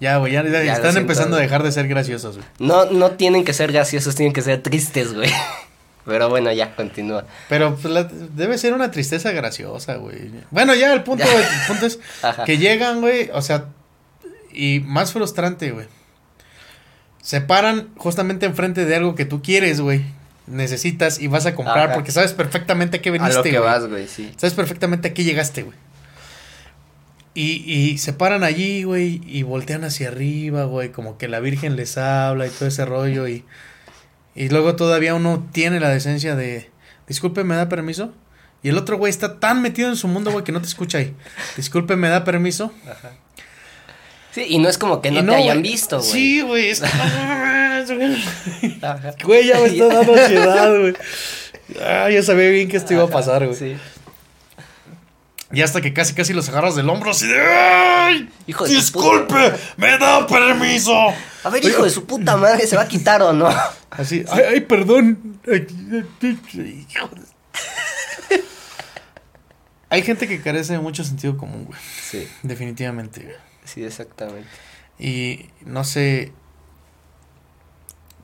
[SPEAKER 1] Ya, güey, ya, ya
[SPEAKER 2] Ya, lo
[SPEAKER 1] están empezando a dejar de ser graciosos, güey.
[SPEAKER 2] No, no tienen que ser graciosos, tienen que ser tristes, güey. Pero bueno, ya, continúa.
[SPEAKER 1] Pero pues, la- debe ser una tristeza graciosa, güey. Bueno, ya el punto, el punto es
[SPEAKER 2] Ajá.
[SPEAKER 1] que llegan, güey, o sea, y más frustrante, güey. Se paran justamente enfrente de algo que tú quieres, güey. Necesitas y vas a comprar
[SPEAKER 2] Ajá.
[SPEAKER 1] porque sabes perfectamente a qué
[SPEAKER 2] A
[SPEAKER 1] veniste,
[SPEAKER 2] lo que vas, güey, sí.
[SPEAKER 1] Sabes perfectamente a qué llegaste, güey. Y, y se paran allí, güey, y voltean hacia arriba, güey, como que la Virgen les habla y todo ese rollo. Y, y luego todavía uno tiene la decencia de, disculpe, ¿me da permiso? Y el otro güey está tan metido en su mundo, güey, que no te escucha ahí. Disculpe, ¿me da permiso?
[SPEAKER 2] Sí, y no es como que no te hayan visto, güey.
[SPEAKER 1] Sí, güey. es-
[SPEAKER 2] Ajá.
[SPEAKER 1] Güey, ya me está dando ansiedad, güey. Ah, ya sabía bien que esto iba a pasar, güey.
[SPEAKER 2] Sí.
[SPEAKER 1] Y hasta que casi, casi los agarras del hombro así de... ¡Ay!
[SPEAKER 2] Hijo de
[SPEAKER 1] ¡Disculpe! ¡Me da permiso!
[SPEAKER 2] A ver, hijo de su puta madre, ¿se va a quitar o no?
[SPEAKER 1] Así, ay, ay, perdón. Hay gente que carece de mucho sentido común, güey.
[SPEAKER 2] Sí,
[SPEAKER 1] Definitivamente, güey.
[SPEAKER 2] sí, exactamente.
[SPEAKER 1] Y no sé.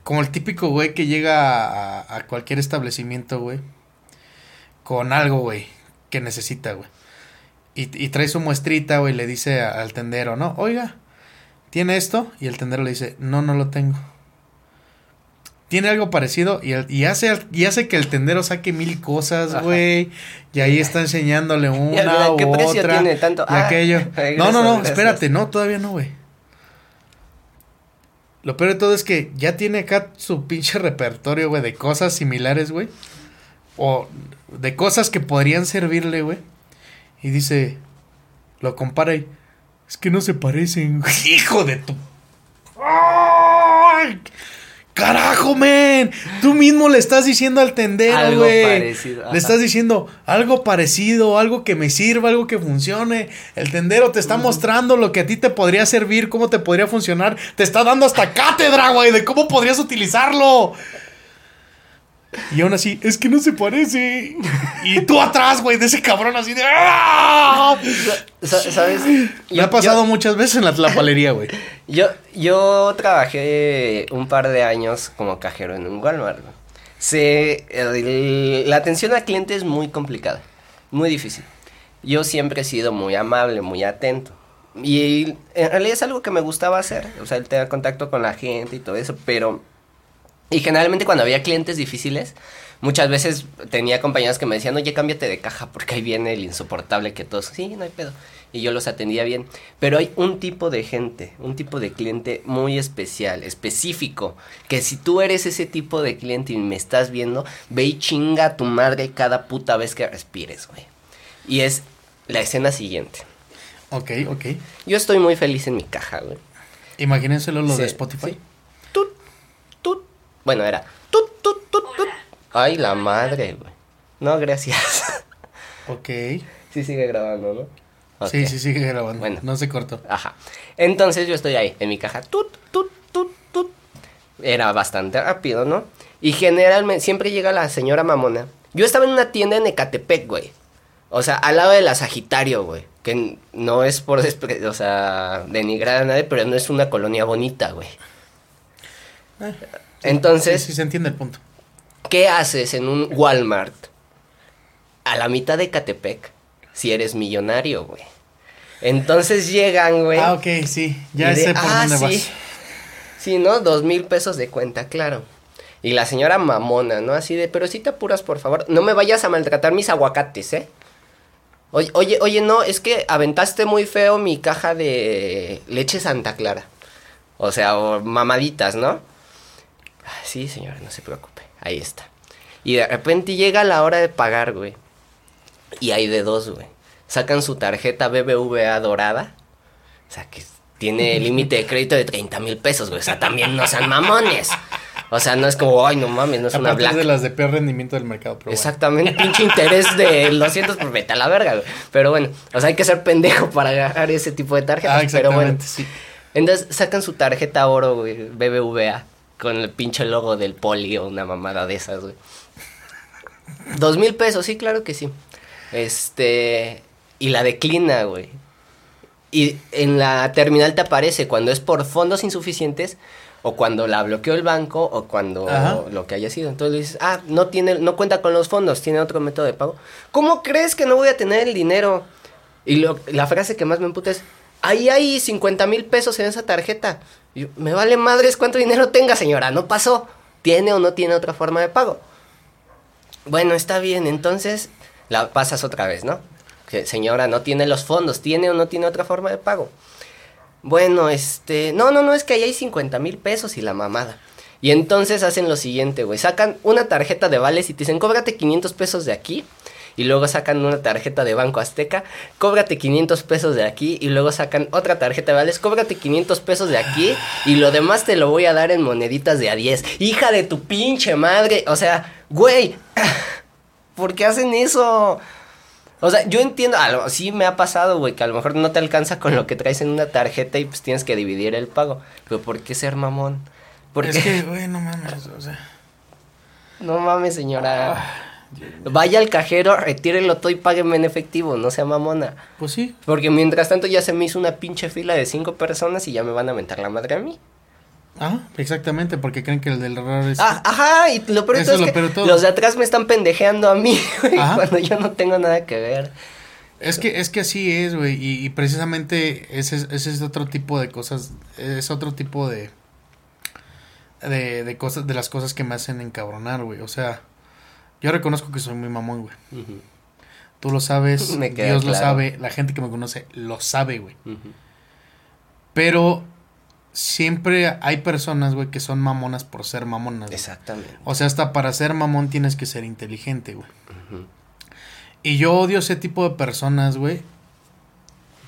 [SPEAKER 1] Como el típico güey que llega a, a cualquier establecimiento, güey. Con algo, güey. Que necesita, güey. Y, y trae su muestrita, güey. y Le dice a- al tendero, ¿no? Oiga, ¿tiene esto? Y el tendero le dice, no, no lo tengo. ¿Tiene algo parecido? Y, hace, y hace que el tendero saque mil cosas, güey. Y ahí está enseñándole una
[SPEAKER 2] mira,
[SPEAKER 1] u
[SPEAKER 2] ¿qué precio
[SPEAKER 1] otra.
[SPEAKER 2] tiene tanto?
[SPEAKER 1] Y
[SPEAKER 2] Ah,
[SPEAKER 1] aquello. no, no, no,
[SPEAKER 2] gracias.
[SPEAKER 1] espérate, no, todavía no, güey. Lo peor de todo es que ya tiene acá su pinche repertorio, güey, de cosas similares, güey. O de cosas que podrían servirle, güey. Y dice, lo compara y, es que no se parecen. Hijo de tu... ¡Ay! Carajo, men. Tú mismo le estás diciendo al tendero, güey. Le estás diciendo algo parecido, algo que me sirva, algo que funcione. El tendero te está mostrando lo que a ti te podría servir, cómo te podría funcionar. Te está dando hasta cátedra, güey, de cómo podrías utilizarlo. Y aún así, es que no se parece. Y tú atrás, güey, de ese cabrón así de. ¡Ah!
[SPEAKER 2] Sa- ¿Sabes?
[SPEAKER 1] Me
[SPEAKER 2] Yo-
[SPEAKER 1] ha pasado
[SPEAKER 2] yo-
[SPEAKER 1] muchas veces en la tlapalería, güey.
[SPEAKER 2] Yo, yo trabajé un par de años como cajero en un Walmart. Se, el- la atención al cliente es muy complicada, muy difícil. Yo siempre he sido muy amable, muy atento. Y en realidad es algo que me gustaba hacer, o sea, el tener contacto con la gente y todo eso, pero... Y generalmente cuando había clientes difíciles, muchas veces tenía compañeros que me decían, oye, cámbiate de caja porque ahí viene el insoportable que todos, sí, no hay pedo. Y yo los atendía bien. Pero hay un tipo de gente, un tipo de cliente muy especial, específico, que si tú eres ese tipo de cliente y me estás viendo, ve y chinga a tu madre cada puta vez que respires, güey. Y es la escena siguiente.
[SPEAKER 1] Ok, ok.
[SPEAKER 2] Yo estoy muy feliz en mi caja, güey.
[SPEAKER 1] Imagínenselo lo
[SPEAKER 2] Sí,
[SPEAKER 1] de Spotify.
[SPEAKER 2] sí. Bueno, era tut, tut, tut, tut. Ay, la madre, güey. No, gracias.
[SPEAKER 1] Ok.
[SPEAKER 2] sí sigue grabando, ¿no?
[SPEAKER 1] Sí, sí, sigue grabando.
[SPEAKER 2] Bueno.
[SPEAKER 1] No se cortó.
[SPEAKER 2] Ajá. Entonces yo estoy ahí, en mi caja. Tut, tut, tut, tut. Era bastante rápido, ¿no? Y generalmente siempre llega la señora mamona. Yo estaba en una tienda en Ecatepec, güey. O sea, al lado de la Sagitario, güey. Que no es por despre- o sea, denigrar a nadie, pero no es una colonia bonita, güey.
[SPEAKER 1] Eh,
[SPEAKER 2] Entonces,
[SPEAKER 1] Sí, sí, se entiende el punto.
[SPEAKER 2] ¿qué haces en un Walmart a la mitad de Ecatepec si eres millonario, güey? Entonces llegan, güey.
[SPEAKER 1] Ah, ok, sí. Ya
[SPEAKER 2] de,
[SPEAKER 1] sé por
[SPEAKER 2] "Ah,
[SPEAKER 1] dónde
[SPEAKER 2] sí".
[SPEAKER 1] vas.
[SPEAKER 2] Sí, ¿no? Dos mil pesos de cuenta, claro. Y la señora mamona, ¿no? Así de, pero si te apuras, por favor, no me vayas a maltratar mis aguacates, ¿eh? Oye, oye, oye, no, es que aventaste muy feo mi caja de leche Santa Clara. O sea, o mamaditas, ¿no? Ah, Sí, señora, no se preocupe. Ahí está. Y de repente llega la hora de pagar, güey. Y hay de dos, güey. Sacan su tarjeta BBVA dorada. O sea, que tiene límite de crédito de 30 mil pesos, güey. O sea, también no sean mamones. O sea, no es como, ay, no mames, no es una
[SPEAKER 1] Aparte es
[SPEAKER 2] black.
[SPEAKER 1] de las de peor rendimiento del mercado. Pero bueno.
[SPEAKER 2] Exactamente, pinche interés de 200 por vete a la verga, güey. Pero bueno, o sea, hay que ser pendejo para agarrar ese tipo de tarjetas.
[SPEAKER 1] Ah,
[SPEAKER 2] pero bueno.
[SPEAKER 1] exactamente, sí.
[SPEAKER 2] Entonces sacan su tarjeta oro, güey, BBVA, con el pinche logo del poli o una mamada de esas, güey. Dos mil pesos, sí, claro que sí. Este, y la declina, güey. Y en la terminal te aparece cuando es por fondos insuficientes o cuando la bloqueó el banco o cuando
[SPEAKER 1] Ajá.
[SPEAKER 2] lo que haya sido. Entonces le dices, ah, no tiene, no cuenta con los fondos, tiene otro método de pago. ¿Cómo crees que no voy a tener el dinero? Y lo- la frase que más me emputa es, ahí hay 50 mil pesos en esa tarjeta. Me vale madres cuánto dinero tenga, señora, no pasó. ¿Tiene o no tiene otra forma de pago? Bueno, está bien, entonces la pasas otra vez, ¿no? Que señora, no tiene los fondos, ¿tiene o no tiene otra forma de pago? Bueno, este, no, no, no, es que ahí hay 50 mil pesos y la mamada. Y entonces hacen lo siguiente, güey, sacan una tarjeta de vales y te dicen, cóbrate 500 pesos de aquí. Y luego sacan una tarjeta de Banco Azteca, cóbrate 500 pesos de aquí. Y luego sacan otra tarjeta de vales, cóbrate 500 pesos de aquí. Y lo demás te lo voy a dar en moneditas de a 10. Hija de tu pinche madre. O sea, güey, ¿por qué hacen eso? O sea, yo entiendo, a lo- sí me ha pasado, güey, que a lo mejor no te alcanza con lo que traes en una tarjeta y pues tienes que dividir el pago. Pero ¿por qué ser mamón? ¿Por
[SPEAKER 1] Es que, güey, no mames, o sea.
[SPEAKER 2] No mames, señora. Vaya al cajero, retírelo todo y págueme en efectivo, no sea mamona.
[SPEAKER 1] Pues sí.
[SPEAKER 2] Porque mientras tanto ya se me hizo una pinche fila de cinco personas y ya me van a mentar la madre a mí.
[SPEAKER 1] Ah, exactamente, porque creen que el del error es.
[SPEAKER 2] Ah, ajá, y lo peor
[SPEAKER 1] es lo
[SPEAKER 2] que
[SPEAKER 1] peor de todo.
[SPEAKER 2] los de atrás me están pendejeando a mí, güey, cuando yo no tengo nada que ver.
[SPEAKER 1] Es que, es que así es, güey. Y, y precisamente ese, es- ese es otro tipo de cosas. Es otro tipo de. De, de cosas, de las cosas que me hacen encabronar, güey. O sea, yo reconozco que soy muy mamón, güey. Tú lo sabes, Dios lo sabe, la gente que me conoce lo sabe, güey. Pero siempre hay personas, güey, que son mamonas por ser mamonas. güey.
[SPEAKER 2] Exactamente.
[SPEAKER 1] O sea, hasta para ser mamón tienes que ser inteligente, güey. Y yo odio ese tipo de personas, güey,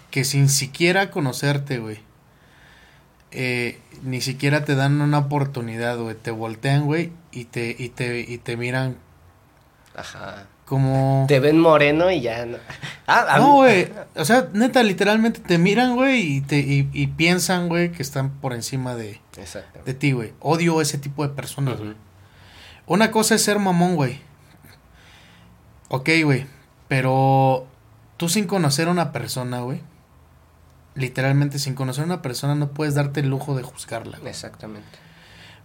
[SPEAKER 1] que sin siquiera conocerte, güey, eh, ni siquiera te dan una oportunidad, güey, te voltean, güey, y te, y te, y te miran
[SPEAKER 2] Ajá.
[SPEAKER 1] como...
[SPEAKER 2] Te ven moreno y ya no. Ah,
[SPEAKER 1] No, güey, o sea, neta, literalmente te miran, güey, y, te, y, y piensan, güey, que están por encima de, de ti, güey. Odio ese tipo de personas, güey. Una cosa es ser mamón, güey. Ok, güey. Pero tú sin conocer a una persona, güey. Literalmente sin conocer a una persona no puedes darte el lujo de juzgarla. güey.
[SPEAKER 2] Exactamente.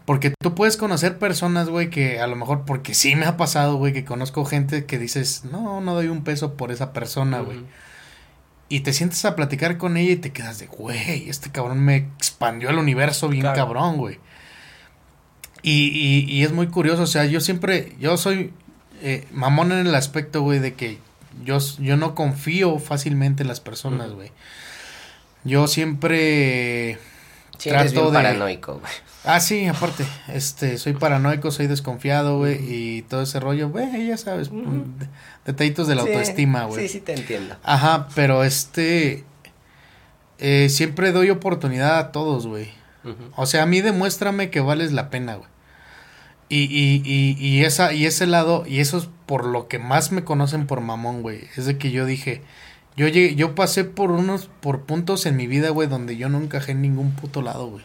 [SPEAKER 1] Porque tú puedes conocer personas, güey, que a lo mejor, porque sí me ha pasado, güey, que conozco gente que dices, no, no doy un peso por esa persona, güey. Y te sientes a platicar con ella y te quedas de, güey, este cabrón me expandió el universo bien
[SPEAKER 2] Claro.
[SPEAKER 1] cabrón, güey. Y, y, y es muy curioso, o sea, yo siempre, yo soy eh, mamón en el aspecto, güey, de que yo, yo no confío fácilmente en las personas, güey. Yo siempre...
[SPEAKER 2] Sí, eres
[SPEAKER 1] Trato
[SPEAKER 2] bien
[SPEAKER 1] de-
[SPEAKER 2] paranoico, güey.
[SPEAKER 1] Ah, sí, aparte, este, soy paranoico, soy desconfiado, güey, y todo ese rollo, güey, ya sabes, de- detallitos de la
[SPEAKER 2] Sí,
[SPEAKER 1] autoestima, güey.
[SPEAKER 2] Sí, sí, te entiendo.
[SPEAKER 1] Ajá, pero este, eh, siempre doy oportunidad a todos, güey. O sea, a mí demuéstrame que vales la pena, güey. Y, y, y, y, esa, y ese lado, y eso es por lo que más me conocen por mamón, güey. Es de que yo dije, yo llegué, yo pasé por unos, por puntos en mi vida, güey, donde yo no encajé en ningún puto lado, güey.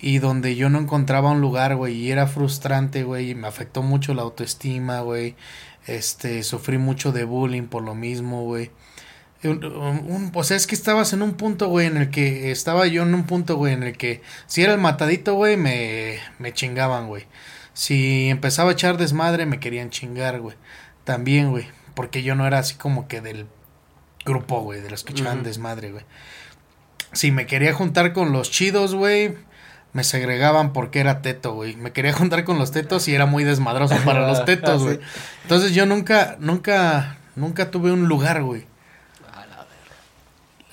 [SPEAKER 1] Y donde yo no encontraba un lugar, güey, y era frustrante, güey, y me afectó mucho la autoestima, güey. Este, sufrí mucho de bullying por lo mismo, güey. O sea, es que estabas en un punto, güey, en el que estaba yo en un punto, güey, en el que si era el matadito, güey, me, me chingaban, güey. Si empezaba a echar desmadre, me querían chingar, güey. También, güey, porque yo no era así como que del grupo, güey, de los que echaban desmadre, güey. Si me quería juntar con los chidos, güey, me segregaban porque era teto, güey. Me quería juntar con los tetos y era muy desmadroso para los tetos, güey. Entonces yo nunca, nunca, nunca tuve un lugar, güey.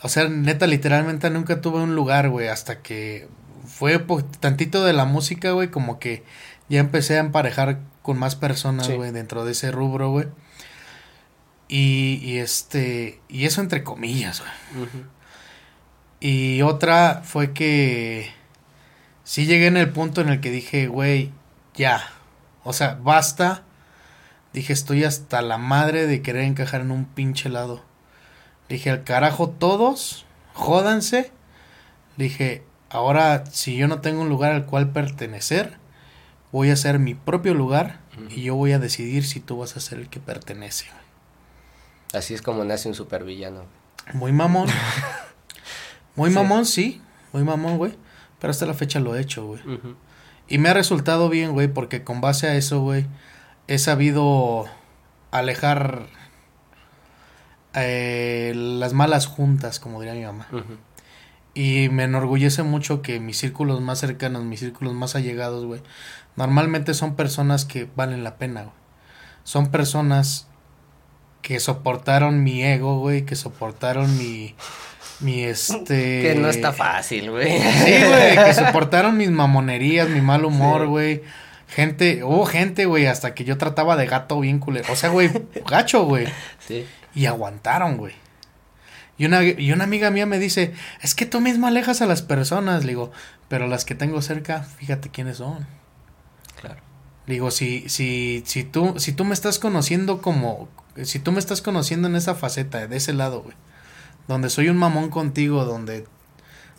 [SPEAKER 1] O sea, neta, literalmente nunca tuve un lugar, güey, hasta que fue po- tantito de la música, güey, como que ya empecé a emparejar con más personas,
[SPEAKER 2] Sí.
[SPEAKER 1] güey, dentro de ese rubro, güey. Y, y este, y eso entre comillas, güey. Y otra fue que sí llegué en el punto en el que dije, güey, ya. O sea, basta. Dije, estoy hasta la madre de querer encajar en un pinche lado. Dije, al carajo todos, jódanse. Dije, ahora si yo no tengo un lugar al cual pertenecer, voy a hacer mi propio lugar y yo voy a decidir si tú vas a ser el que pertenece.
[SPEAKER 2] Así es como nace un supervillano.
[SPEAKER 1] Muy mamón. Muy
[SPEAKER 2] Sí.
[SPEAKER 1] mamón, sí. Muy mamón, güey. Pero hasta la fecha lo he hecho, güey. Y me ha resultado bien, güey, porque con base a eso, güey, he sabido alejar eh, las malas juntas, como diría mi mamá. Y me enorgullece mucho que mis círculos más cercanos, mis círculos más allegados, güey, normalmente son personas que valen la pena, güey. Son personas que soportaron mi ego, güey, que soportaron mi, mi este...
[SPEAKER 2] Que no está fácil, güey.
[SPEAKER 1] Sí, güey, que soportaron mis mamonerías, mi mal humor,
[SPEAKER 2] Sí.
[SPEAKER 1] güey. Gente, hubo gente, güey, hasta que yo trataba de gato bien culero. O sea, güey, gacho, güey.
[SPEAKER 2] Sí.
[SPEAKER 1] Y aguantaron, güey. Y una, y una amiga mía me dice, es que tú mismo alejas a las personas. Le digo, pero las que tengo cerca, fíjate quiénes son. Digo, si, si, si tú, si tú me estás conociendo como, si tú me estás conociendo en esa faceta, de ese lado, güey, donde soy un mamón contigo, donde,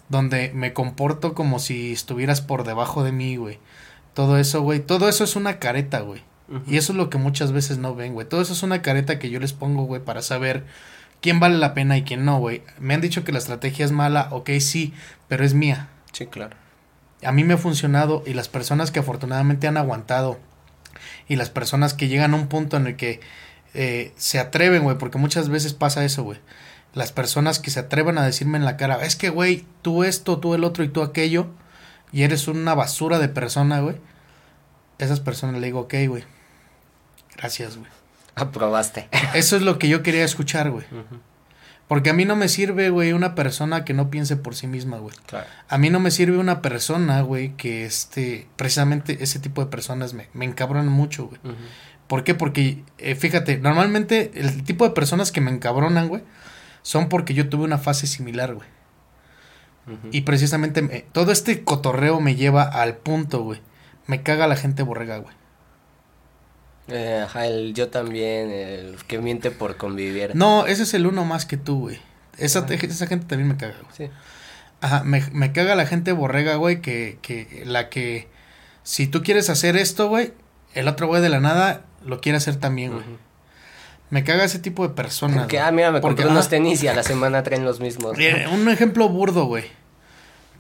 [SPEAKER 1] donde me comporto como si estuvieras por debajo de mí, güey. Todo eso, güey, todo eso es una careta, güey. Y eso es lo que muchas veces no ven, güey. Todo eso es una careta que yo les pongo, güey, para saber quién vale la pena y quién no, güey. Me han dicho que la estrategia es mala, ok, sí, pero es mía.
[SPEAKER 2] Sí, claro.
[SPEAKER 1] A mí me ha funcionado y las personas que afortunadamente han aguantado y las personas que llegan a un punto en el que eh, se atreven, güey, porque muchas veces pasa eso, güey. Las personas que se atreven a decirme en la cara, es que, güey, tú esto, tú el otro y tú aquello, y eres una basura de persona, güey. Esas personas le digo, ok, güey. Gracias, güey.
[SPEAKER 2] Aprobaste.
[SPEAKER 1] Eso es lo que yo quería escuchar, güey. Porque a mí no me sirve, güey, una persona que no piense por sí misma, güey.
[SPEAKER 2] Claro.
[SPEAKER 1] A mí no me sirve una persona, güey, que este, precisamente ese tipo de personas me, me encabronan mucho, güey. ¿Por qué? Porque, eh, fíjate, normalmente el tipo de personas que me encabronan, güey, son porque yo tuve una fase similar, güey. Y precisamente me- todo este cotorreo me lleva al punto, güey. Me caga la gente borrega, güey.
[SPEAKER 2] Eh, ajá, el yo también, el que miente por convivir.
[SPEAKER 1] No, ese es el uno más que tú, güey. Esa,
[SPEAKER 2] Ah.
[SPEAKER 1] esa gente también me caga, güey.
[SPEAKER 2] Sí.
[SPEAKER 1] Ajá, me, me caga la gente borrega, güey, que, que la que Si tú quieres hacer esto, güey, el otro güey de la nada lo quiere hacer también, güey. Me caga ese tipo de personas.
[SPEAKER 2] Porque, ah, mira, me
[SPEAKER 1] Porque,
[SPEAKER 2] compré unos
[SPEAKER 1] ah,
[SPEAKER 2] tenis y a la semana traen los mismos.
[SPEAKER 1] Un ejemplo burdo, güey.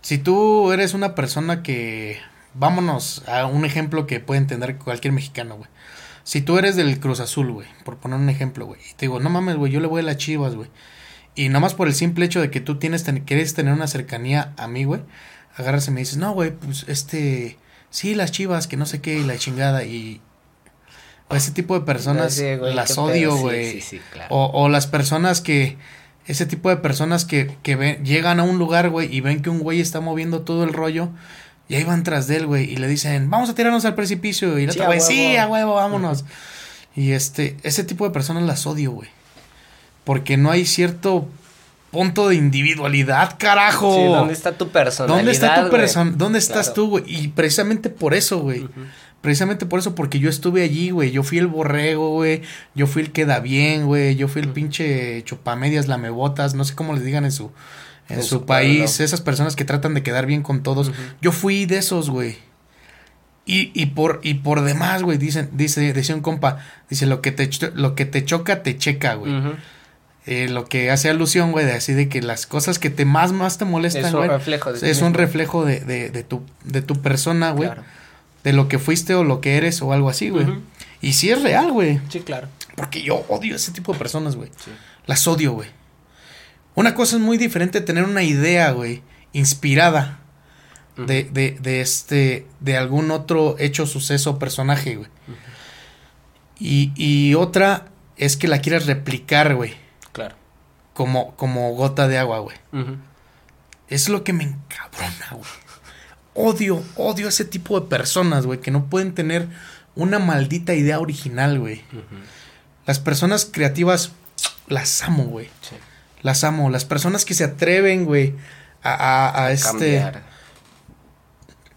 [SPEAKER 1] Si tú eres una persona que... Vámonos a un ejemplo que puede entender cualquier mexicano, güey. Si tú eres del Cruz Azul, güey, por poner un ejemplo, güey, y te digo, no mames, güey, yo le voy a las chivas, güey. Y nomás por el simple hecho de que tú tienes, ten- quieres tener una cercanía a mí, güey, agarras y me dices, no, güey, pues este, sí, las chivas, que no sé qué, y la chingada, y o ese tipo de personas
[SPEAKER 2] Sí, güey,
[SPEAKER 1] las odio, güey.
[SPEAKER 2] Sí, sí, claro.
[SPEAKER 1] O, o las personas que, ese tipo de personas que, que ven- llegan a un lugar, güey, y ven que un güey está moviendo todo el rollo, y ahí van tras de él, güey, y le dicen, vamos a tirarnos al precipicio, y el
[SPEAKER 2] Sí,
[SPEAKER 1] otro güey, sí, a huevo, vámonos. Y este, ese tipo de personas las odio, güey. Porque no hay cierto punto de individualidad, carajo.
[SPEAKER 2] Sí, ¿dónde está tu personalidad?
[SPEAKER 1] ¿Dónde está tu persona? ¿Dónde estás
[SPEAKER 2] Claro.
[SPEAKER 1] tú, güey? Y precisamente por eso, güey. Precisamente por eso, porque yo estuve allí, güey. Yo fui el borrego, güey. Yo fui el que da bien, güey. Yo fui el pinche chupamedias, lamebotas, no sé cómo les digan en su, en,
[SPEAKER 2] En
[SPEAKER 1] su,
[SPEAKER 2] su
[SPEAKER 1] país.
[SPEAKER 2] pueblo.
[SPEAKER 1] Esas personas que tratan de quedar bien con todos. Yo fui de esos, güey. Y, y por, y por demás, güey, dicen, dice, decía un compa, dice, lo que te, cho- lo que te choca, te checa, güey. Eh, lo que hace alusión, güey, de así de que las cosas que te más, más te molestan,
[SPEAKER 2] Es un
[SPEAKER 1] güey,
[SPEAKER 2] reflejo de
[SPEAKER 1] es un reflejo de, de, de tu, de tu persona, güey,
[SPEAKER 2] Claro.
[SPEAKER 1] de lo que fuiste o lo que eres o algo así, güey. Y sí es real, güey,
[SPEAKER 2] Sí, claro.
[SPEAKER 1] porque yo odio ese tipo de personas, güey.
[SPEAKER 2] Sí.
[SPEAKER 1] Las odio, güey. Una cosa es muy diferente tener una idea, güey, inspirada de, de, de este, de algún otro hecho, suceso o personaje, güey. Y, y otra es que la quieras replicar, güey,
[SPEAKER 2] Claro.
[SPEAKER 1] como, como gota de agua, güey. Es lo que me encabrona, güey. Odio, odio ese tipo de personas, güey, que no pueden tener una maldita idea original, güey. Las personas creativas las amo, güey.
[SPEAKER 2] Sí.
[SPEAKER 1] Las amo. Las personas que se atreven, güey, a, a, a este.
[SPEAKER 2] Cambiar.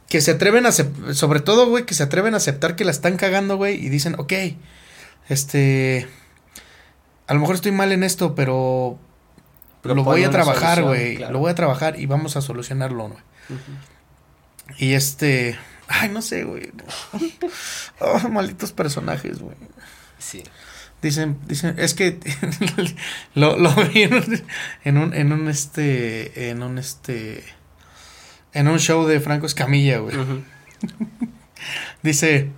[SPEAKER 1] Que se atreven a. Sobre todo, güey, que se atreven a aceptar que la están cagando, güey, y dicen, ok, este. A lo mejor estoy mal en esto, pero. lo
[SPEAKER 2] Propone
[SPEAKER 1] voy a trabajar, güey.
[SPEAKER 2] claro.
[SPEAKER 1] Lo voy a trabajar y vamos a solucionarlo, güey. Y este. Ay, no sé, güey. Oh, malditos personajes, güey.
[SPEAKER 2] Sí.
[SPEAKER 1] Dicen, dicen, es que lo, lo vi en un, en un, en un, este, en un, este, en un show de Franco Escamilla, güey. Dice,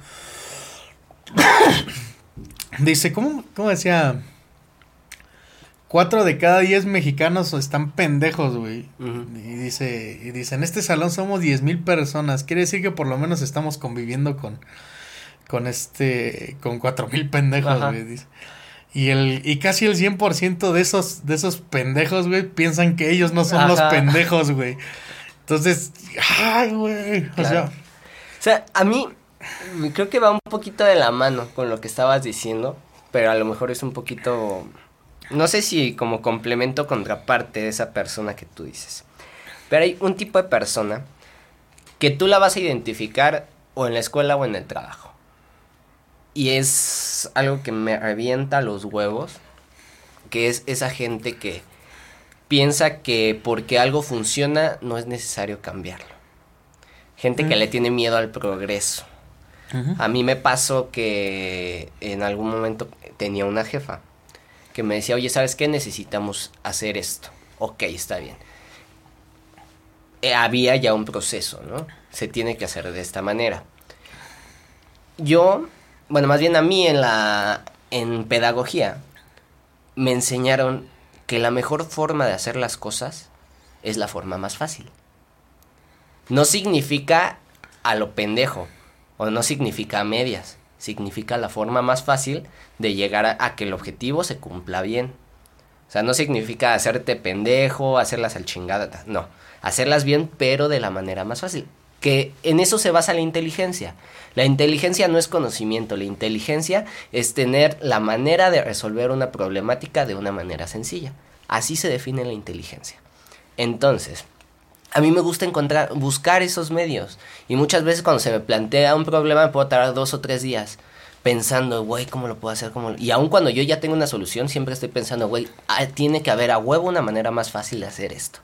[SPEAKER 1] dice, ¿cómo, cómo decía? Cuatro de cada diez mexicanos están pendejos, güey. Y dice, y dice, en este salón somos diez mil personas. Quiere decir que por lo menos estamos conviviendo con, con este, con cuatro mil pendejos, güey. dice. Y el, y casi el 100% de esos, de esos pendejos, güey, piensan que ellos no son los pendejos, güey. Entonces, ay, güey. O sea,
[SPEAKER 2] O sea, a mí creo que va un poquito de la mano con lo que estabas diciendo, pero a lo mejor es un poquito, no sé si como complemento o contraparte de esa persona que tú dices. Pero hay un tipo de persona que tú la vas a identificar o en la escuela o en el trabajo. Y es algo que me revienta los huevos, que es esa gente que piensa que porque algo funciona no es necesario cambiarlo. Gente que
[SPEAKER 1] Mm.
[SPEAKER 2] le tiene miedo al progreso. A mí me pasó que en algún momento tenía una jefa que me decía, oye, ¿sabes qué? Necesitamos hacer esto. Ok, está bien. Eh, había ya un proceso, ¿no? Se tiene que hacer de esta manera. Yo, bueno, más bien a mí en la en pedagogía me enseñaron que la mejor forma de hacer las cosas es la forma más fácil. No significa a lo pendejo, o no significa a medias, significa la forma más fácil de llegar a, a que el objetivo se cumpla bien. O sea, no significa hacerte pendejo, hacerlas al chingada, no, hacerlas bien, pero de la manera más fácil. Que en eso se basa la inteligencia. La inteligencia no es conocimiento, la inteligencia es tener la manera de resolver una problemática de una manera sencilla. Así se define la inteligencia. Entonces, a mí me gusta encontrar, buscar esos medios. Y muchas veces cuando se me plantea un problema me puedo tardar dos o tres días pensando, güey, ¿cómo lo puedo hacer? ¿Cómo lo-?" Y aun cuando yo ya tengo una solución, siempre estoy pensando, güey, ah, tiene que haber a huevo una manera más fácil de hacer esto.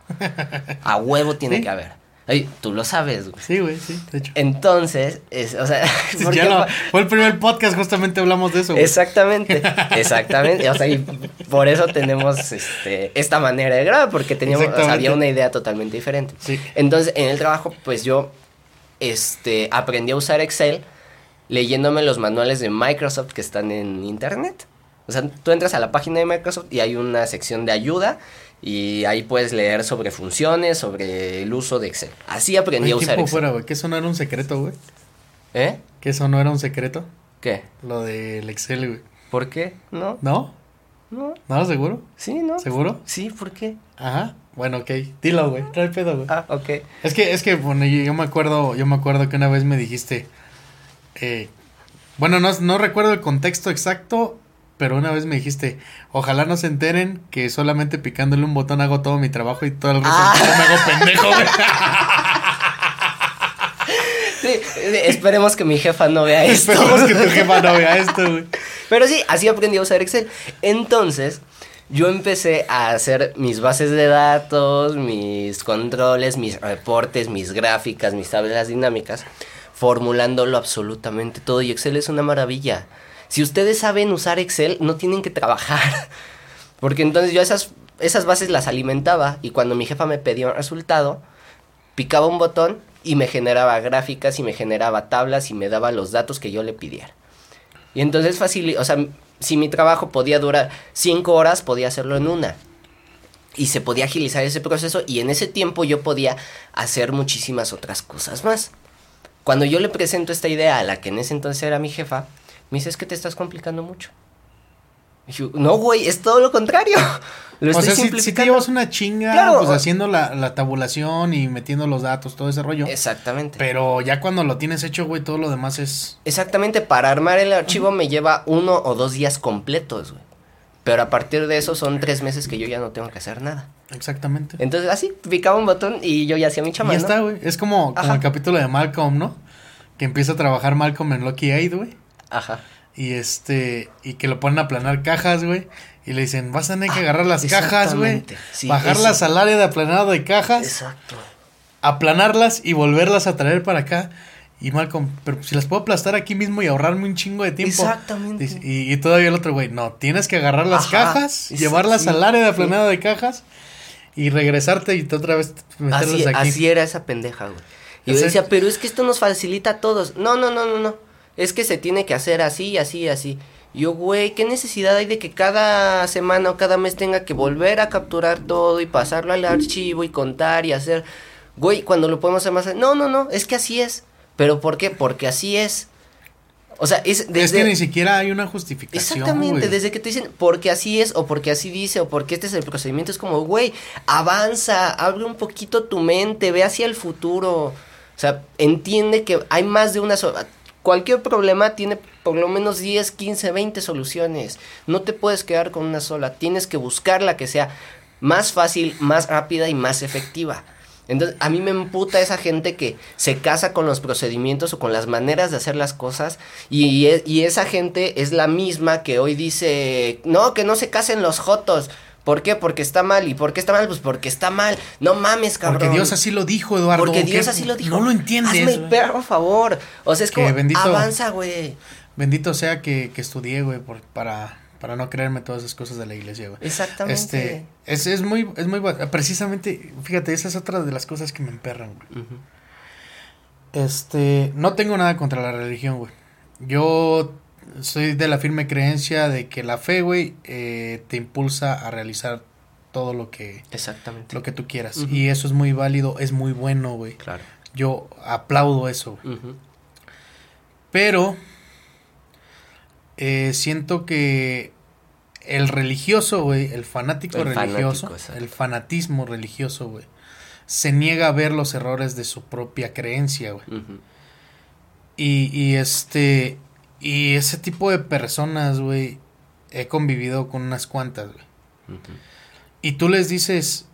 [SPEAKER 2] A huevo tiene
[SPEAKER 1] Sí.
[SPEAKER 2] que haber. Ay, tú lo sabes, güey.
[SPEAKER 1] Sí, güey, sí, de hecho.
[SPEAKER 2] Entonces, es, o sea,
[SPEAKER 1] ya lo, fue el primer podcast, justamente hablamos de eso.
[SPEAKER 2] Güey. Exactamente, exactamente. O sea, y por eso tenemos este, esta manera de grabar, porque teníamos, o sea, había una idea totalmente diferente.
[SPEAKER 1] Sí.
[SPEAKER 2] Entonces, en el trabajo, pues yo este, aprendí a usar Excel leyéndome los manuales de Microsoft que están en internet. O sea, tú entras a la página de Microsoft y hay una sección de ayuda y ahí puedes leer sobre funciones, sobre el uso de Excel. Así aprendí a usar Excel.
[SPEAKER 1] fuera, güey? ¿Que eso no era un secreto, güey?
[SPEAKER 2] ¿Eh?
[SPEAKER 1] ¿Que eso no era un secreto?
[SPEAKER 2] ¿Qué?
[SPEAKER 1] Lo del Excel, güey.
[SPEAKER 2] ¿Por qué? ¿No?
[SPEAKER 1] ¿No?
[SPEAKER 2] ¿No?
[SPEAKER 1] ¿No? ¿Seguro?
[SPEAKER 2] Sí, ¿no?
[SPEAKER 1] ¿Seguro?
[SPEAKER 2] Sí, ¿por qué?
[SPEAKER 1] Ajá. Bueno, ok. Dilo, güey. Trae pedo, güey.
[SPEAKER 2] Ah, ok.
[SPEAKER 1] Es que, es que, bueno, yo, yo, me acuerdo, yo me acuerdo que una vez me dijiste, eh, bueno, no, no recuerdo el contexto exacto, pero una vez me dijiste, ojalá no se enteren que solamente picándole un botón hago todo mi trabajo y todo el resto
[SPEAKER 2] Ah.
[SPEAKER 1] me hago pendejo.
[SPEAKER 2] Sí, esperemos que mi jefa no vea esto.
[SPEAKER 1] Esperemos que tu jefa no vea esto, güey.
[SPEAKER 2] Pero sí, así aprendí a usar Excel. Entonces, yo empecé a hacer mis bases de datos, mis controles, mis reportes, mis gráficas, mis tablas dinámicas, formulándolo absolutamente todo. Y Excel es una maravilla. Si ustedes saben usar Excel, no tienen que trabajar. Porque entonces yo esas, esas bases las alimentaba y cuando mi jefa me pedía un resultado, picaba un botón y me generaba gráficas y me generaba tablas y me daba los datos que yo le pidiera. Y entonces fácil, o sea, si mi trabajo podía durar cinco horas, podía hacerlo en una. Y se podía agilizar ese proceso y en ese tiempo yo podía hacer muchísimas otras cosas más. Cuando yo le presento esta idea a la que en ese entonces era mi jefa, me dice, es que te estás complicando mucho. Y yo, no, güey, es todo lo contrario. Lo
[SPEAKER 1] o
[SPEAKER 2] estoy
[SPEAKER 1] sea, si, si te
[SPEAKER 2] simplificando.
[SPEAKER 1] llevas una chinga,
[SPEAKER 2] Claro,
[SPEAKER 1] pues
[SPEAKER 2] o-
[SPEAKER 1] haciendo la, la tabulación y metiendo los datos, todo ese rollo.
[SPEAKER 2] Exactamente.
[SPEAKER 1] Pero ya cuando lo tienes hecho, güey, todo lo demás es...
[SPEAKER 2] Exactamente, para armar el archivo me lleva uno o dos días completos, güey. Pero a partir de eso son tres meses que yo ya no tengo que hacer nada.
[SPEAKER 1] Exactamente.
[SPEAKER 2] Entonces así, picaba un botón y yo ya hacía mi
[SPEAKER 1] Y
[SPEAKER 2] chama,
[SPEAKER 1] ya
[SPEAKER 2] ¿no?
[SPEAKER 1] está, güey. Es como, como el capítulo de Malcolm, ¿no? Que empieza a trabajar Malcolm en Lucky Aid, güey.
[SPEAKER 2] Ajá.
[SPEAKER 1] Y este, y que lo ponen a planar cajas, güey. Y le dicen, vas a tener que
[SPEAKER 2] Ah,
[SPEAKER 1] agarrar las cajas, güey.
[SPEAKER 2] Sí,
[SPEAKER 1] bajarlas
[SPEAKER 2] eso.
[SPEAKER 1] al área de aplanado de cajas,
[SPEAKER 2] Exacto.
[SPEAKER 1] aplanarlas y volverlas a traer para acá. Y Malcolm, pero si las puedo aplastar aquí mismo y ahorrarme un chingo de tiempo.
[SPEAKER 2] Exactamente.
[SPEAKER 1] Y, y todavía el otro, güey, no, tienes que agarrar las
[SPEAKER 2] Ajá,
[SPEAKER 1] cajas, llevarlas
[SPEAKER 2] sí,
[SPEAKER 1] al área de
[SPEAKER 2] sí.
[SPEAKER 1] aplanado de cajas y regresarte y otra vez meterlas
[SPEAKER 2] Así,
[SPEAKER 1] aquí.
[SPEAKER 2] así era esa pendeja, güey. Y yo decía, pero es que esto nos facilita a todos. No, no, no, no, no. Es que se tiene que hacer así, así, así. Yo, güey, ¿qué necesidad hay de que cada semana o cada mes tenga que volver a capturar todo y pasarlo al archivo y contar y hacer? Güey, cuando lo podemos hacer más... No, no, no, es que así es. ¿Pero por qué? Porque así es. O sea, es
[SPEAKER 1] Es
[SPEAKER 2] desde...
[SPEAKER 1] que ni siquiera hay una justificación.
[SPEAKER 2] Exactamente,
[SPEAKER 1] güey.
[SPEAKER 2] desde que te dicen porque así es o porque así dice o porque este es el procedimiento, es como, güey, avanza, abre un poquito tu mente, ve hacia el futuro. O sea, entiende que hay más de una sola. Cualquier problema tiene por lo menos 10, 15, 20 soluciones. No te puedes quedar con una sola. Tienes que buscar la que sea más fácil, más rápida y más efectiva. Entonces, a mí me emputa esa gente que se casa con los procedimientos o con las maneras de hacer las cosas y, y y esa gente es la misma que hoy dice, no, que no se casen los jotos. ¿Por qué? Porque está mal. ¿Y por qué está mal? Pues porque está mal. No mames, cabrón.
[SPEAKER 1] Porque Dios así lo dijo, Eduardo.
[SPEAKER 2] Porque. Dios así lo dijo.
[SPEAKER 1] No lo entiendes.
[SPEAKER 2] Hazme el perro favor. O sea, es
[SPEAKER 1] Que
[SPEAKER 2] como,
[SPEAKER 1] bendito-
[SPEAKER 2] avanza, güey.
[SPEAKER 1] Bendito sea que, que estudié, güey, por- para, para no creerme todas esas cosas de la iglesia, güey.
[SPEAKER 2] Exactamente.
[SPEAKER 1] Este, es, es muy, es muy, precisamente, fíjate, esa es otra de las cosas que me emperran, güey. Este, no tengo nada contra la religión, güey. Yo soy de la firme creencia de que la fe, güey, eh, te impulsa a realizar todo lo que,
[SPEAKER 2] Exactamente.
[SPEAKER 1] lo que tú quieras. Y eso es muy válido, es muy bueno, güey.
[SPEAKER 2] Claro.
[SPEAKER 1] Yo aplaudo eso, güey. Pero eh, siento que el religioso, güey, el fanático
[SPEAKER 2] El
[SPEAKER 1] religioso,
[SPEAKER 2] fanático,
[SPEAKER 1] el fanatismo religioso, güey, se niega a ver los errores de su propia creencia, güey. Y, y este, y ese tipo de personas, güey, he convivido con unas cuantas, güey. Y tú les dices,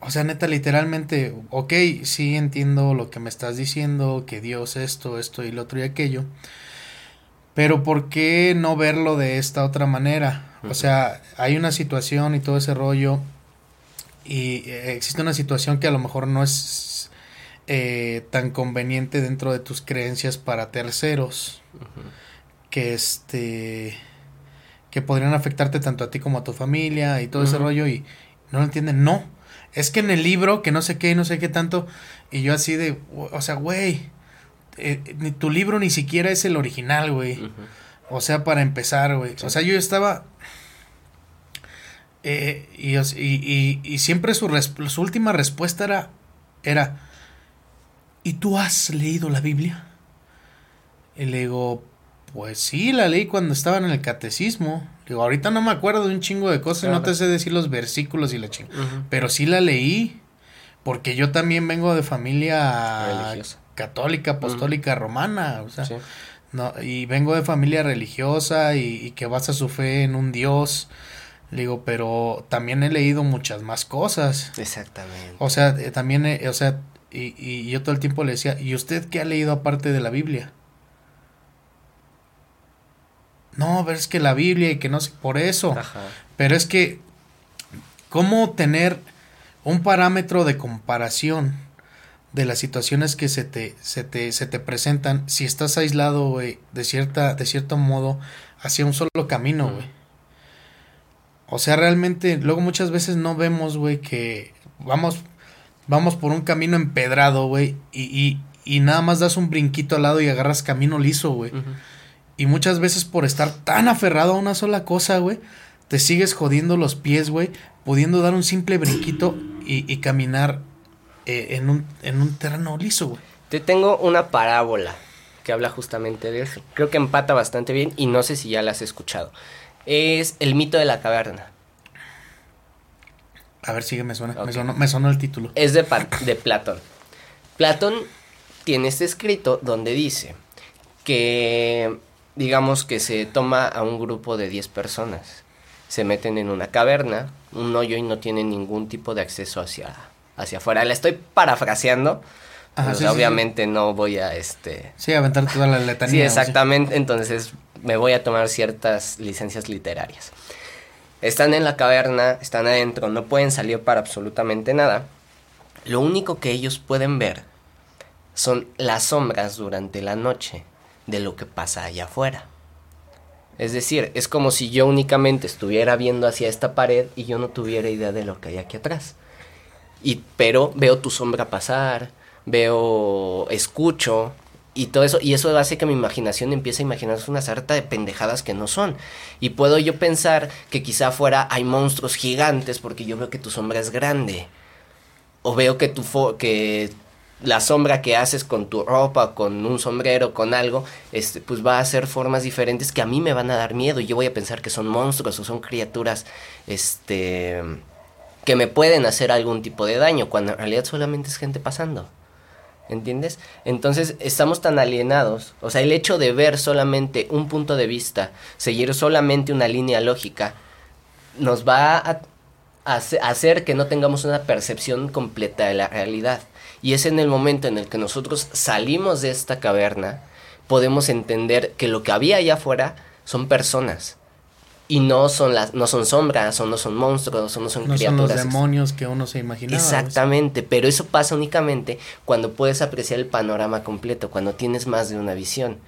[SPEAKER 1] o sea, neta, literalmente, ok, sí entiendo lo que me estás diciendo, que Dios esto, esto y lo otro y aquello, pero ¿por qué no verlo de esta otra manera? O sea, hay una situación y todo ese rollo, y eh, existe una situación que a lo mejor no es eh, tan conveniente dentro de tus creencias para terceros que este que podrían afectarte tanto a ti como a tu familia y todo ese rollo y no lo entienden. No, es que en el libro que no sé qué y no sé qué tanto y yo así de, o sea, güey, eh, tu libro ni siquiera es el original, güey. O sea, para empezar, güey. O sea, yo estaba eh, y, y, y, siempre su, su última respuesta era, era, ¿y tú has leído la Biblia? Y le digo, pues sí, la leí cuando estaba en el catecismo. Digo, ahorita no me acuerdo de un chingo de cosas, no te sé decir los versículos y la chingo. Pero sí la leí, porque yo también vengo de familia católica, apostólica, romana, o sea, no, y vengo de familia religiosa y, y que basa su fe en un Dios digo, pero también he leído muchas más cosas.
[SPEAKER 2] Exactamente.
[SPEAKER 1] O sea, eh, también, o sea, y, y, yo todo el tiempo le decía, ¿y usted qué ha leído aparte de la Biblia? No, pero es que la Biblia y que no sé, por eso. Ajá. Pero es que, ¿cómo tener un parámetro de comparación de las situaciones que se te, se te, se te presentan si estás aislado, güey, de cierta, de cierto modo, hacia un solo camino, güey? O sea, realmente, luego muchas veces no vemos, güey, que vamos, vamos por un camino empedrado, güey, y, y, y, nada más das un brinquito al lado y agarras camino liso, güey. Y muchas veces por estar tan aferrado a una sola cosa, güey, te sigues jodiendo los pies, güey, pudiendo dar un simple brinquito y, y caminar eh, en, un, en un terreno liso, güey.
[SPEAKER 2] Te tengo una parábola que habla justamente de eso. Creo que empata bastante bien y no sé si ya la has escuchado es El mito de la caverna.
[SPEAKER 1] A ver, sigue, me suena. Me, sonó, el título.
[SPEAKER 2] Es de, de Platón. Platón tiene este escrito donde dice que, digamos que se toma a un grupo de 10 personas, se meten en una caverna, un hoyo y no tienen ningún tipo de acceso hacia, hacia afuera. La estoy parafraseando. obviamente no voy a este
[SPEAKER 1] sí aventar toda la letanía
[SPEAKER 2] sí exactamente entonces me voy a tomar ciertas licencias literarias. Están en la caverna, están adentro, no pueden salir para absolutamente nada. Lo único que ellos pueden ver son las sombras durante la noche de lo que pasa allá afuera. Es decir, es como si yo únicamente estuviera viendo hacia esta pared y yo no tuviera idea de lo que hay aquí atrás. Y pero veo tu sombra pasar, veo, escucho, y todo eso, y eso hace que mi imaginación empiece a imaginarse una sarta de pendejadas que no son. Y puedo yo pensar que quizá fuera hay monstruos gigantes porque yo veo que tu sombra es grande. O veo que tu que la sombra que haces con tu ropa, con un sombrero, con algo, este, pues va a ser formas diferentes que a mí me van a dar miedo y yo voy a pensar que son monstruos o son criaturas, este, que me pueden hacer algún tipo de daño, cuando en realidad solamente es gente pasando. ¿Entiendes? Entonces estamos tan alienados. O sea, el hecho de ver solamente un punto de vista, seguir solamente una línea lógica, nos va a, hacer que no tengamos una percepción completa de la realidad. Y es en el momento en el que nosotros salimos de esta caverna, podemos entender que lo que había allá afuera son personas y no son las no son sombras o no son monstruos o no son criaturas.
[SPEAKER 1] No son los demonios que uno se imaginaba.
[SPEAKER 2] Exactamente, pero eso pasa únicamente cuando puedes apreciar el panorama completo, cuando tienes más de una visión.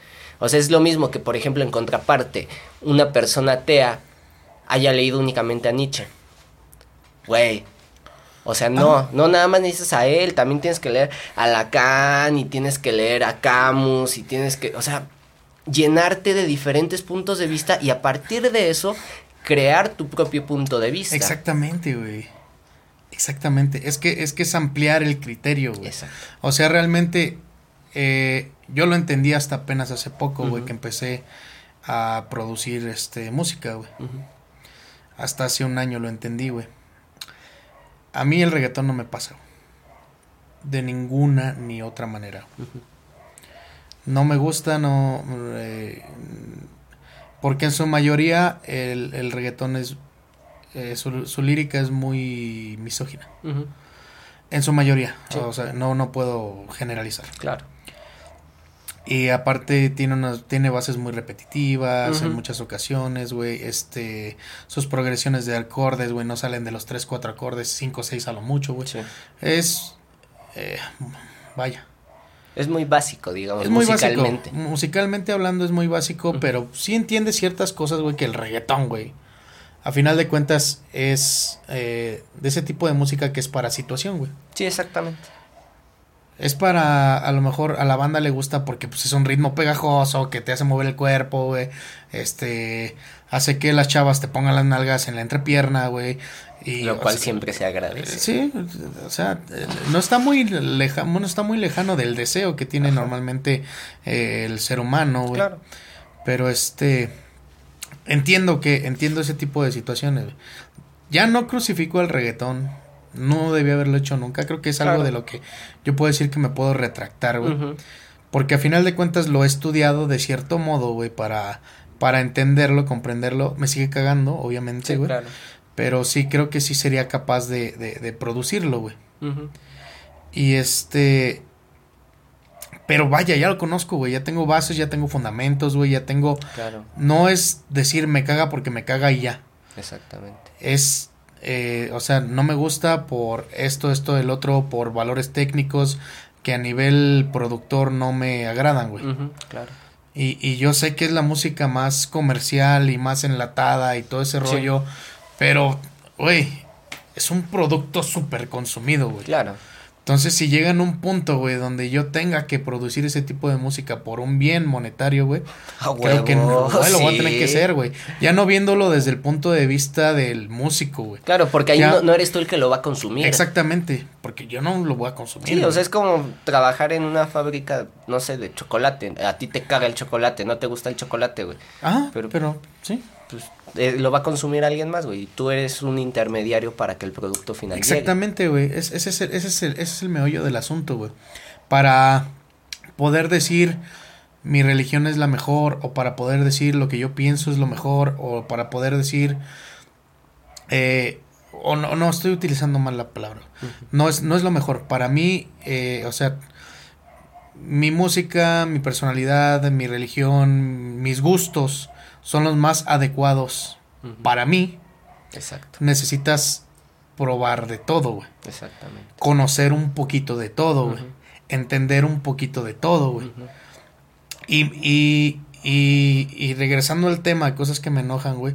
[SPEAKER 2] O sea, es lo mismo que, por ejemplo, en contraparte, una persona atea haya leído únicamente a Nietzsche. Güey. O sea, no, no nada más necesitas a él, también tienes que leer a Lacan y tienes que leer a Camus y tienes que, o sea, llenarte de diferentes puntos de vista y a partir de eso crear tu propio punto de vista.
[SPEAKER 1] Exactamente, güey. Exactamente. Es que es que es ampliar el criterio, güey. O sea, realmente eh, yo lo entendí hasta apenas hace poco, güey, que empecé a producir este música, güey. Hasta hace un año lo entendí, güey. A mí el reggaetón no me pasa. De ninguna ni otra manera. No me gusta, no... Eh, porque en su mayoría el, el reggaetón es... Eh, su, lírica es muy misógina. En su mayoría. O sea, no, no puedo generalizar.
[SPEAKER 2] Claro.
[SPEAKER 1] Y aparte tiene unas, tiene bases muy repetitivas en muchas ocasiones, güey. Este, sus progresiones de acordes, güey, no salen de los 3, 4 acordes, 5, 6 a lo mucho, güey. Es eh, Vaya.
[SPEAKER 2] Es muy básico, digamos,
[SPEAKER 1] Es muy
[SPEAKER 2] musicalmente.
[SPEAKER 1] básico. Musicalmente hablando es muy básico, pero sí entiende ciertas cosas, güey, que el reggaetón, güey. A final de cuentas es eh, de ese tipo de música que es para situación, güey.
[SPEAKER 2] Sí, exactamente.
[SPEAKER 1] Es para, a lo mejor a la banda le gusta porque pues es un ritmo pegajoso que te hace mover el cuerpo, güey. Este, hace que las chavas te pongan las nalgas en la entrepierna, güey. Y,
[SPEAKER 2] Lo
[SPEAKER 1] o
[SPEAKER 2] cual
[SPEAKER 1] sea,
[SPEAKER 2] siempre se agradece.
[SPEAKER 1] Sí, o sea, eh, no está muy lejano, no está muy lejano del deseo que tiene normalmente eh, el ser humano, güey.
[SPEAKER 2] Claro.
[SPEAKER 1] Pero este entiendo que entiendo ese tipo de situaciones. Ya no crucifico al reggaetón. No debía haberlo hecho nunca. Creo que es algo
[SPEAKER 2] Claro.
[SPEAKER 1] de lo que yo puedo decir que me puedo retractar, güey. Porque a final de cuentas lo he estudiado de cierto modo, güey, para para entenderlo, comprenderlo. Me sigue cagando, obviamente,
[SPEAKER 2] Sí,
[SPEAKER 1] güey.
[SPEAKER 2] claro.
[SPEAKER 1] Pero sí creo que sí sería capaz de, de, de producirlo, güey. Y este. Pero vaya, ya lo conozco, güey. Ya tengo bases, ya tengo fundamentos, güey. Ya tengo.
[SPEAKER 2] Claro,
[SPEAKER 1] No es decir me caga porque me caga y ya.
[SPEAKER 2] exactamente.
[SPEAKER 1] Es. Eh, o sea, no me gusta por esto, esto, el otro, por valores técnicos que a nivel productor no me agradan, güey.
[SPEAKER 2] Claro.
[SPEAKER 1] Y, y yo sé que es la música más comercial y más enlatada y todo ese
[SPEAKER 2] Sí.
[SPEAKER 1] rollo. Pero, güey, es un producto súper consumido, güey.
[SPEAKER 2] Claro.
[SPEAKER 1] Entonces, si llega en un punto, güey, donde yo tenga que producir ese tipo de música por un bien monetario, güey,
[SPEAKER 2] A
[SPEAKER 1] creo que no, lo voy a tener que hacer, güey. Ya no viéndolo desde el punto de vista del músico, güey.
[SPEAKER 2] Claro, porque ahí
[SPEAKER 1] Ya.
[SPEAKER 2] no, no eres tú el que lo va a consumir.
[SPEAKER 1] Exactamente, porque yo no lo voy a consumir.
[SPEAKER 2] Sí, o sea, es como trabajar en una fábrica, no sé, de chocolate. A ti te caga el chocolate, no te gusta el chocolate, güey.
[SPEAKER 1] Ah, pero,
[SPEAKER 2] pero-
[SPEAKER 1] sí.
[SPEAKER 2] Pues eh, lo va a consumir alguien más, güey. Y tú eres un intermediario para que el producto final.
[SPEAKER 1] Exactamente, güey. Es- ese, es el, ese, es el, ese es el meollo del asunto, güey. Para poder decir mi religión es la mejor, o para poder decir lo que yo pienso es lo mejor, o para poder decir. eh, o no, no, estoy utilizando mal la palabra. No es, no es lo mejor. Para mí, eh, o sea, mi música, mi personalidad, mi religión, mis gustos son los más adecuados para mí.
[SPEAKER 2] Exacto,
[SPEAKER 1] Necesitas probar de todo, güey
[SPEAKER 2] exactamente.
[SPEAKER 1] conocer un poquito de todo, güey. Entender un poquito de todo, güey. Y, y, y, y regresando al tema, cosas que me enojan, güey.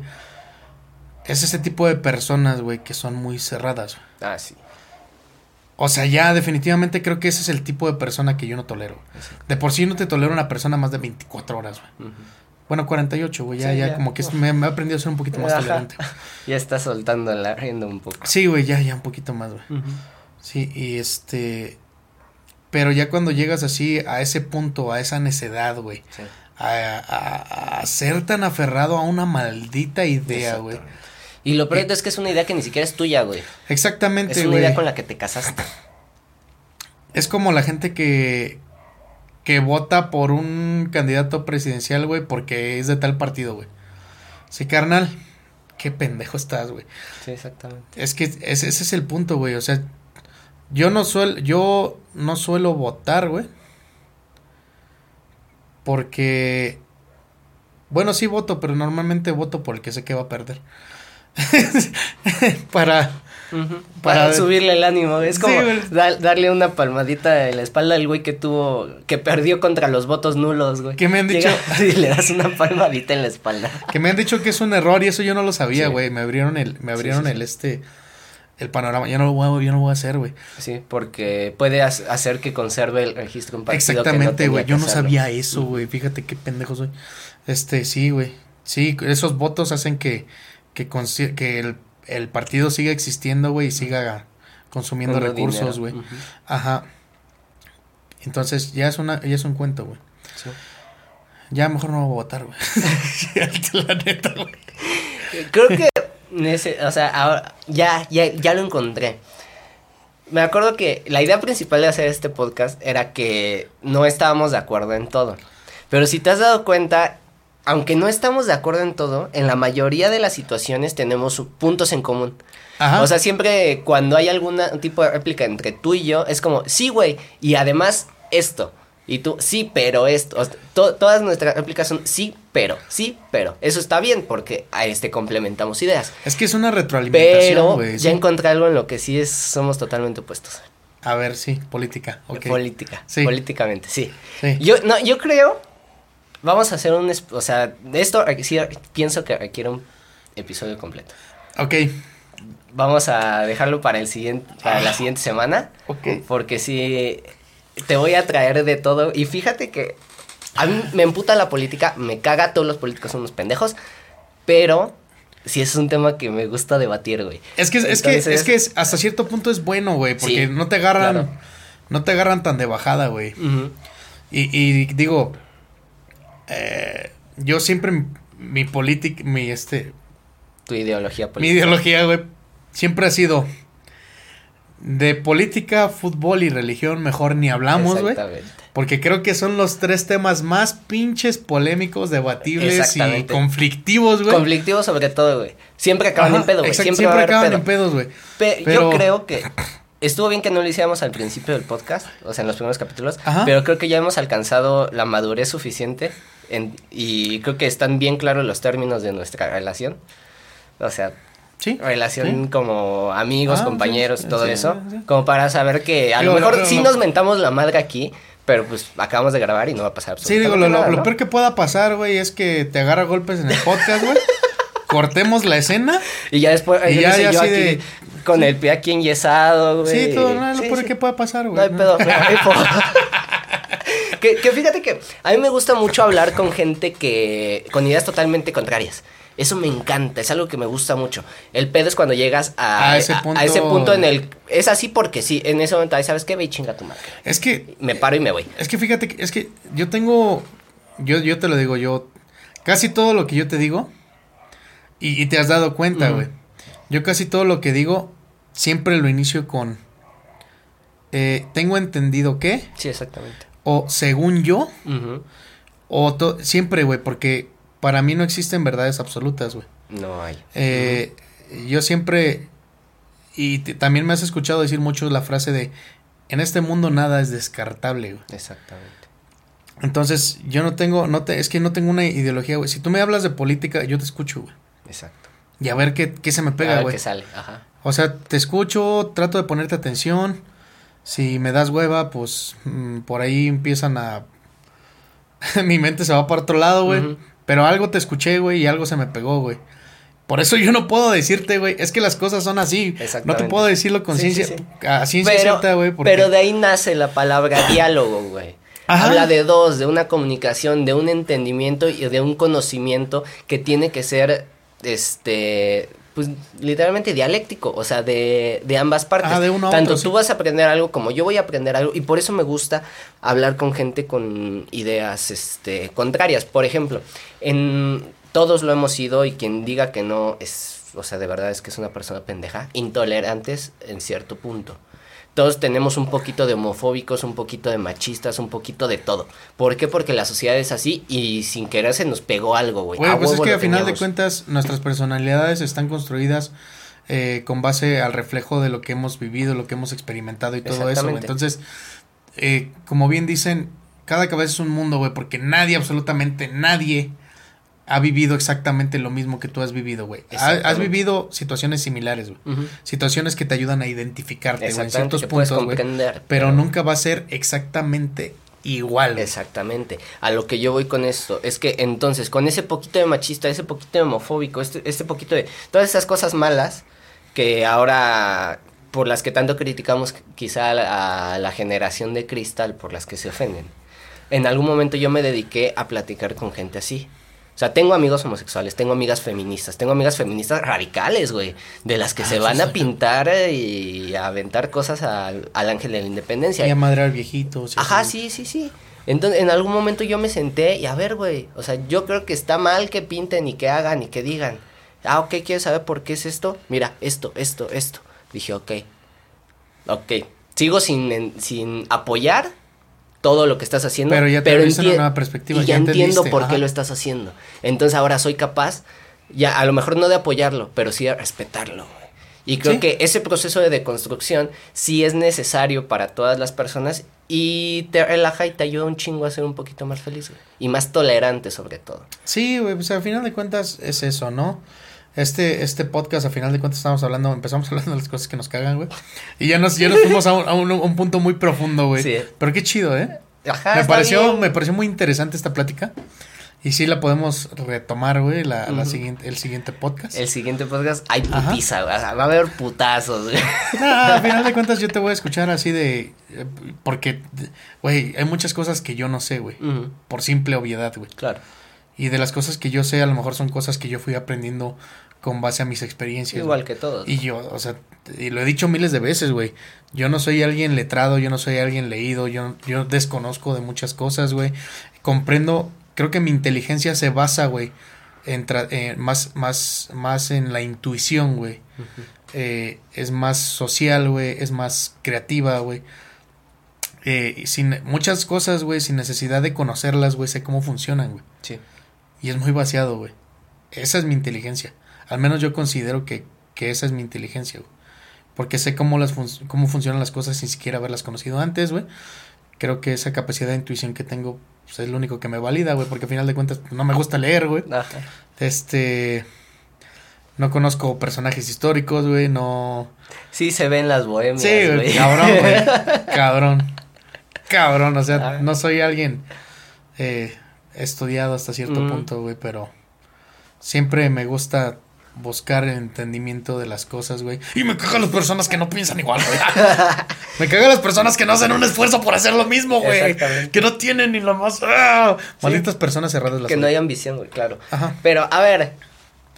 [SPEAKER 1] Es ese tipo de personas, güey, que son muy cerradas. güey.
[SPEAKER 2] Ah, sí.
[SPEAKER 1] O sea, ya definitivamente creo que ese es el tipo de persona que yo no tolero.
[SPEAKER 2] Exacto.
[SPEAKER 1] De por sí no te tolero una persona más de 24 horas, güey. Bueno, 48, güey. Ya,
[SPEAKER 2] Sí,
[SPEAKER 1] ya,
[SPEAKER 2] ya.
[SPEAKER 1] como que es- me, me he aprendido a ser un poquito más
[SPEAKER 2] Ajá.
[SPEAKER 1] tolerante.
[SPEAKER 2] Ya está soltando la rienda un poco.
[SPEAKER 1] Sí, güey, ya, ya un poquito más, güey. Sí, y este. Pero ya cuando llegas así a ese punto, a esa necedad, güey,
[SPEAKER 2] Sí.
[SPEAKER 1] a, a- a ser tan aferrado a una maldita idea, güey.
[SPEAKER 2] Y lo peor es que es una idea que ni siquiera es tuya, güey.
[SPEAKER 1] Exactamente,
[SPEAKER 2] Es una
[SPEAKER 1] güey.
[SPEAKER 2] idea con la que te casaste.
[SPEAKER 1] Es como la gente que que vota por un candidato presidencial, güey, porque es de tal partido, güey. Sí, carnal, qué pendejo estás, güey.
[SPEAKER 2] Sí, exactamente.
[SPEAKER 1] Es que ese, ese es el punto, güey. O sea, yo no suelo, yo no suelo votar, güey. Porque, bueno, sí voto, pero normalmente voto por el que sé que va a perder. Para, Para-
[SPEAKER 2] Para, subirle el ánimo. Es
[SPEAKER 1] Sí,
[SPEAKER 2] como darle una palmadita en la espalda al güey que tuvo, que perdió contra los votos nulos, güey.
[SPEAKER 1] ¿Qué me han dicho?
[SPEAKER 2] Y le das una palmadita en la espalda.
[SPEAKER 1] que me han dicho que es un error y eso yo no lo sabía,
[SPEAKER 2] Sí.
[SPEAKER 1] güey. Me abrieron el, me abrieron
[SPEAKER 2] sí,
[SPEAKER 1] el
[SPEAKER 2] sí.
[SPEAKER 1] este, el panorama. Yo no lo voy a, yo no lo voy a hacer, güey.
[SPEAKER 2] Sí, porque puede ha- hacer que conserve el registro partido. que no
[SPEAKER 1] Exactamente, güey.
[SPEAKER 2] que
[SPEAKER 1] Yo no
[SPEAKER 2] hacerlo.
[SPEAKER 1] sabía eso, güey. Fíjate qué pendejo soy. Este, sí, güey. Sí, esos votos hacen que, que, consi- que el, el partido siga existiendo, güey, y siga consumiendo
[SPEAKER 2] Con
[SPEAKER 1] recursos, güey. Ajá. Entonces, ya es una, ya es un cuento, güey.
[SPEAKER 2] Sí.
[SPEAKER 1] Ya mejor no voy a votar, güey. La neta, güey.
[SPEAKER 2] Creo que, ese, o sea, ahora, ya, ya, ya lo encontré. Me acuerdo que la idea principal de hacer este podcast era que no estábamos de acuerdo en todo. Pero si te has dado cuenta, aunque no estamos de acuerdo en todo, en la mayoría de las situaciones tenemos puntos en común.
[SPEAKER 1] Ajá.
[SPEAKER 2] O sea, siempre cuando hay algún tipo de réplica entre tú y yo, es como, sí, güey, y además esto. Y tú, sí, pero esto. O sea, to- todas nuestras réplicas son sí, pero, sí, pero. Eso está bien porque a este complementamos ideas.
[SPEAKER 1] es que es una retroalimentación,
[SPEAKER 2] Pero ya
[SPEAKER 1] sí.
[SPEAKER 2] encontré algo en lo que sí es, somos totalmente opuestos.
[SPEAKER 1] A ver, sí, política.
[SPEAKER 2] Política.
[SPEAKER 1] Sí.
[SPEAKER 2] Políticamente, sí.
[SPEAKER 1] Sí.
[SPEAKER 2] Yo, no, yo creo. Vamos a hacer un. O sea, de esto eh, sí pienso que requiere un episodio completo.
[SPEAKER 1] Ok.
[SPEAKER 2] Vamos a dejarlo para el siguiente, para la siguiente semana.
[SPEAKER 1] Ok.
[SPEAKER 2] Porque sí, te voy a traer de todo. Y fíjate que a mí me emputa la política, me caga, todos los políticos son unos pendejos. Pero sí es un tema que me gusta debatir, güey.
[SPEAKER 1] Es que, es que, es que es- hasta cierto punto es bueno, güey, porque
[SPEAKER 2] Sí,
[SPEAKER 1] no te agarran,
[SPEAKER 2] claro.
[SPEAKER 1] no te agarran tan de bajada, güey. Y, y digo, eh, yo siempre mi, mi política, mi este,
[SPEAKER 2] Tu ideología
[SPEAKER 1] mi
[SPEAKER 2] política.
[SPEAKER 1] ideología, güey, siempre ha sido de política, fútbol y religión, mejor ni hablamos, güey. Porque creo que son los tres temas más pinches polémicos, debatibles y conflictivos, güey.
[SPEAKER 2] Conflictivo sobre todo, güey. Siempre acaban
[SPEAKER 1] Ajá,
[SPEAKER 2] en pedo, güey. Siempre,
[SPEAKER 1] acaban
[SPEAKER 2] pedo.
[SPEAKER 1] en pedos, güey.
[SPEAKER 2] Pe-
[SPEAKER 1] Pero-
[SPEAKER 2] Yo creo que estuvo bien que no lo hiciéramos al principio del podcast, o sea, en los primeros capítulos,
[SPEAKER 1] Ajá.
[SPEAKER 2] pero creo que ya hemos alcanzado la madurez suficiente en- y creo que están bien claros los términos de nuestra relación. O sea,
[SPEAKER 1] Sí.
[SPEAKER 2] relación
[SPEAKER 1] sí.
[SPEAKER 2] como amigos,
[SPEAKER 1] Ah,
[SPEAKER 2] compañeros
[SPEAKER 1] sí,
[SPEAKER 2] todo eso, como para saber que a lo mejor
[SPEAKER 1] lo-
[SPEAKER 2] sí nos mentamos la madre aquí, pero pues acabamos de grabar y no va a pasar
[SPEAKER 1] Sí, digo,
[SPEAKER 2] absolutamente
[SPEAKER 1] lo, lo-
[SPEAKER 2] nada,
[SPEAKER 1] lo
[SPEAKER 2] ¿no?
[SPEAKER 1] peor que pueda pasar, güey, es que te agarra golpes en el podcast, güey. cortemos la escena.
[SPEAKER 2] Y ya después,
[SPEAKER 1] Y ya- ya
[SPEAKER 2] yo
[SPEAKER 1] así
[SPEAKER 2] aquí
[SPEAKER 1] de-
[SPEAKER 2] con el pie aquí enyesado, güey.
[SPEAKER 1] Sí, todo, no, lo
[SPEAKER 2] Sí,
[SPEAKER 1] peor
[SPEAKER 2] sí.
[SPEAKER 1] que pueda pasar, güey.
[SPEAKER 2] No hay pedo, no hay po- que, que fíjate que a mí me gusta mucho hablar con gente que. con ideas totalmente contrarias. Eso me encanta, es algo que me gusta mucho. El pedo es cuando llegas a,
[SPEAKER 1] A ese punto-
[SPEAKER 2] ese punto en el. Es así porque sí, en ese momento, ahí sabes qué, ve y chinga tu madre.
[SPEAKER 1] Es que,
[SPEAKER 2] Me paro y me voy.
[SPEAKER 1] es que fíjate, que- es que yo tengo, yo, yo te lo digo, yo, casi todo lo que yo te digo, y, y te has dado cuenta, güey. Yo casi todo lo que digo, siempre lo inicio con, eh, tengo entendido que,
[SPEAKER 2] Sí, exactamente.
[SPEAKER 1] o según yo, o to- siempre, güey, porque para mí no existen verdades absolutas, güey.
[SPEAKER 2] No hay.
[SPEAKER 1] Eh, Yo siempre, y también me has escuchado decir mucho la frase de, en este mundo nada es descartable, güey.
[SPEAKER 2] Exactamente.
[SPEAKER 1] Entonces, yo no tengo, no te, es que no tengo una ideología, güey. Si tú me hablas de política, yo te escucho, güey.
[SPEAKER 2] Exacto.
[SPEAKER 1] Y a ver qué, qué se me pega, güey.
[SPEAKER 2] sale. Ajá.
[SPEAKER 1] O sea, te escucho, trato de ponerte atención. Si me das hueva, pues mm, por ahí empiezan a... Mi mente se va para otro lado, güey. Pero algo te escuché, güey, y algo se me pegó, güey. Por eso yo no puedo decirte, güey, es que las cosas son así. No
[SPEAKER 2] Exactamente.
[SPEAKER 1] te puedo decirlo con
[SPEAKER 2] Sí, sí,
[SPEAKER 1] ciencia,
[SPEAKER 2] sí.
[SPEAKER 1] a ciencia
[SPEAKER 2] Pero,
[SPEAKER 1] cierta, güey. porque-
[SPEAKER 2] pero de ahí nace la palabra diálogo, güey.
[SPEAKER 1] Ajá.
[SPEAKER 2] Habla de dos, de una comunicación, de un entendimiento y de un conocimiento que tiene que ser, este, pues literalmente dialéctico, o sea, de, de ambas partes.
[SPEAKER 1] Ah, de uno a
[SPEAKER 2] Tanto
[SPEAKER 1] otro,
[SPEAKER 2] tú
[SPEAKER 1] sí.
[SPEAKER 2] vas a aprender algo como yo voy a aprender algo y por eso me gusta hablar con gente con ideas, este, contrarias. Por ejemplo, en todos lo hemos sido y quien diga que no es, o sea, de verdad es que es una persona pendeja, intolerantes en cierto punto. Todos tenemos un poquito de homofóbicos, un poquito de machistas, un poquito de todo. ¿Por qué? Porque la sociedad es así y sin querer se nos pegó algo, güey. A
[SPEAKER 1] pues es que a final de cuentas nuestras personalidades están construidas eh, con base al reflejo de lo que hemos vivido, lo que hemos experimentado y todo eso. Entonces, eh, como bien dicen, cada cabeza es un mundo, güey, porque nadie, absolutamente nadie ha vivido exactamente lo mismo que tú has vivido, güey. Ha- Has vivido situaciones similares, güey. Situaciones que te ayudan a identificarte, güey, en ciertos puntos, güey. Pero nunca va a ser exactamente igual.
[SPEAKER 2] Exactamente. A lo que yo voy con esto es que entonces con ese poquito de machista, ese poquito de homofóbico, este, este poquito de todas esas cosas malas que ahora por las que tanto criticamos quizá a la, a la generación de cristal por las que se ofenden. En algún momento yo me dediqué a platicar con gente así. O sea, tengo amigos homosexuales, tengo amigas feministas, tengo amigas feministas radicales, güey, de las que
[SPEAKER 1] Ah,
[SPEAKER 2] se van a pintar eh, y a aventar cosas al, al ángel de la independencia.
[SPEAKER 1] Y a madrear viejitos.
[SPEAKER 2] Ajá, sí, sí, sí. Entonces, en algún momento yo me senté y a ver, güey, o sea, yo creo que está mal que pinten y que hagan y que digan. Ah, ok, ¿quieres saber por qué es esto? Mira, esto, esto, esto. Dije, ok. Ok. Sigo sin, sin apoyar todo lo que estás haciendo.
[SPEAKER 1] Pero ya te abriste una nueva perspectiva,
[SPEAKER 2] Y
[SPEAKER 1] ya
[SPEAKER 2] ya entiendo por qué lo estás haciendo. Entonces ahora soy capaz, ya a lo mejor no de apoyarlo, pero sí de respetarlo. Y creo
[SPEAKER 1] Sí.
[SPEAKER 2] que ese proceso de deconstrucción sí es necesario para todas las personas y te relaja y te ayuda un chingo a ser un poquito más feliz, güey. Y más tolerante sobre todo.
[SPEAKER 1] Sí, güey, pues al final de cuentas es eso, ¿no? Este, este podcast, a final de cuentas, estamos hablando, empezamos hablando de las cosas que nos cagan, güey. Y ya nos, ya nos fuimos a un, a un, un punto muy profundo, güey.
[SPEAKER 2] Sí.
[SPEAKER 1] Pero qué chido, ¿eh?
[SPEAKER 2] Ajá,
[SPEAKER 1] me pareció,
[SPEAKER 2] bien.
[SPEAKER 1] me pareció muy interesante esta plática. Y sí la podemos retomar, güey, la, siguiente, el siguiente podcast.
[SPEAKER 2] El siguiente podcast hay putiza, güey. O sea, va a haber putazos, güey.
[SPEAKER 1] Nah, al final de cuentas yo te voy a escuchar así de... eh, Porque, güey, hay muchas cosas que yo no sé, güey. Por simple obviedad, güey.
[SPEAKER 2] Claro.
[SPEAKER 1] Y de las cosas que yo sé, a lo mejor son cosas que yo fui aprendiendo con base a mis experiencias.
[SPEAKER 2] Igual que todos.
[SPEAKER 1] Y yo, o sea, y lo he dicho miles de veces, güey. Yo no soy alguien letrado, yo no soy alguien leído, yo, yo desconozco de muchas cosas, güey. Comprendo, creo que mi inteligencia se basa, güey, en tra- eh, más, más, más en la intuición, güey. Eh, es más social, güey, es más creativa, güey. Eh, sin muchas cosas, güey, sin necesidad de conocerlas, güey, sé cómo funcionan, güey.
[SPEAKER 2] Sí.
[SPEAKER 1] Y es muy vaciado, güey. Esa es mi inteligencia. Al menos yo considero que, que esa es mi inteligencia, güey. Porque sé cómo, las fun- cómo funcionan las cosas sin siquiera haberlas conocido antes, güey. Creo que esa capacidad de intuición que tengo pues, es lo único que me valida, güey. Porque al final de cuentas pues, no me gusta leer, güey.
[SPEAKER 2] Ajá.
[SPEAKER 1] Este... No conozco personajes históricos, güey. No...
[SPEAKER 2] Sí se ven las bohemias,
[SPEAKER 1] Sí, güey,
[SPEAKER 2] güey.
[SPEAKER 1] cabrón, güey. Cabrón. Cabrón, o sea,
[SPEAKER 2] Ah.
[SPEAKER 1] no soy alguien eh, estudiado hasta cierto
[SPEAKER 2] Mm.
[SPEAKER 1] punto, güey, pero siempre me gusta buscar el entendimiento de las cosas, güey. Y me cagan las personas que no piensan igual, güey. me cagan las personas que no hacen un esfuerzo por hacer lo mismo, güey. Que no tienen ni lo más... ¡Ah! Malditas personas cerradas las
[SPEAKER 2] Que no hay ambición, güey, claro.
[SPEAKER 1] Ajá.
[SPEAKER 2] Pero, a ver,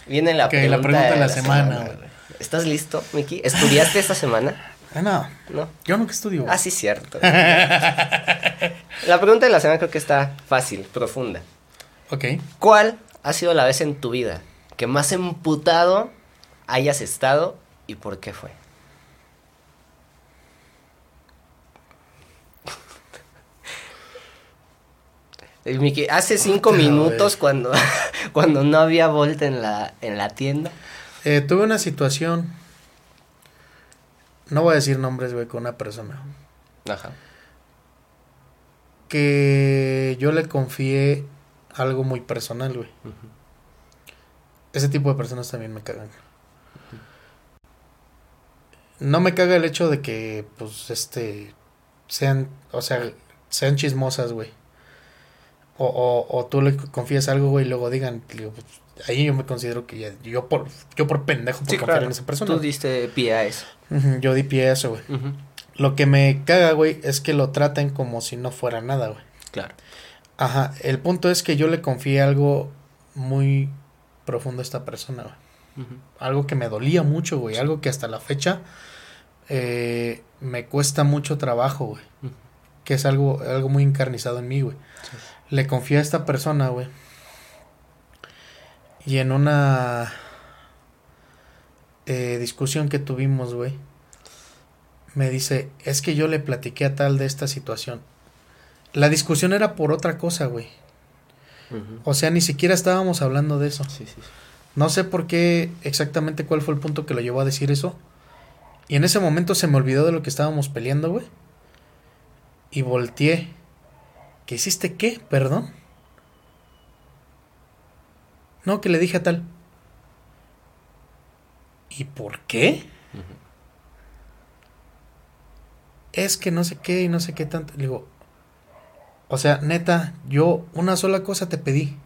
[SPEAKER 2] viene la, pregunta,
[SPEAKER 1] la pregunta de la semana, güey.
[SPEAKER 2] ¿Estás listo, Miki? ¿Estudiaste esta semana?
[SPEAKER 1] Ah, no,
[SPEAKER 2] ¿No?
[SPEAKER 1] yo nunca estudio. güey.
[SPEAKER 2] Ah, sí, cierto. la pregunta de la semana creo que está fácil, profunda.
[SPEAKER 1] Ok.
[SPEAKER 2] ¿Cuál ha sido la vez en tu vida que más emputado hayas estado y por qué fue? Hace cinco
[SPEAKER 1] Puta,
[SPEAKER 2] minutos cuando, cuando no había Volt en la, en la tienda.
[SPEAKER 1] Eh, tuve una situación. No voy a decir nombres, güey, con una persona.
[SPEAKER 2] Ajá.
[SPEAKER 1] Que yo le confié algo muy personal, güey. Ese tipo de personas también me cagan. No me caga el hecho de que, pues, este, sean, o sea, sean chismosas, güey. O, o, o tú le confías algo, güey, y luego digan, digo, pues, ahí yo me considero que ya, yo por, yo por pendejo por
[SPEAKER 2] Sí,
[SPEAKER 1] confiar
[SPEAKER 2] claro.
[SPEAKER 1] en esa persona.
[SPEAKER 2] Tú diste pie a eso.
[SPEAKER 1] Yo di pie a eso, güey. Lo que me caga, güey, es que lo traten como si no fuera nada, güey.
[SPEAKER 2] Claro.
[SPEAKER 1] Ajá, el punto es que yo le confié algo muy profundo esta persona. Algo que me dolía mucho, güey. Algo que hasta la fecha eh, me cuesta mucho trabajo, güey. Que es algo, algo muy encarnizado en mí, güey.
[SPEAKER 2] Sí.
[SPEAKER 1] Le confié a esta persona, güey. Y en una eh, discusión que tuvimos, güey, me dice, es que yo le platiqué a tal de esta situación. La discusión era por otra cosa, güey. O sea, ni siquiera estábamos hablando de eso.
[SPEAKER 2] Sí, sí, sí.
[SPEAKER 1] No sé por qué exactamente cuál fue el punto que lo llevó a decir eso. Y en ese momento se me olvidó de lo que estábamos peleando, güey. Y volteé. ¿Qué hiciste qué? Perdón. No, que le dije a tal. ¿Y por qué? Es que no sé qué y no sé qué tanto. Le digo, o sea, neta, yo una sola cosa te pedí.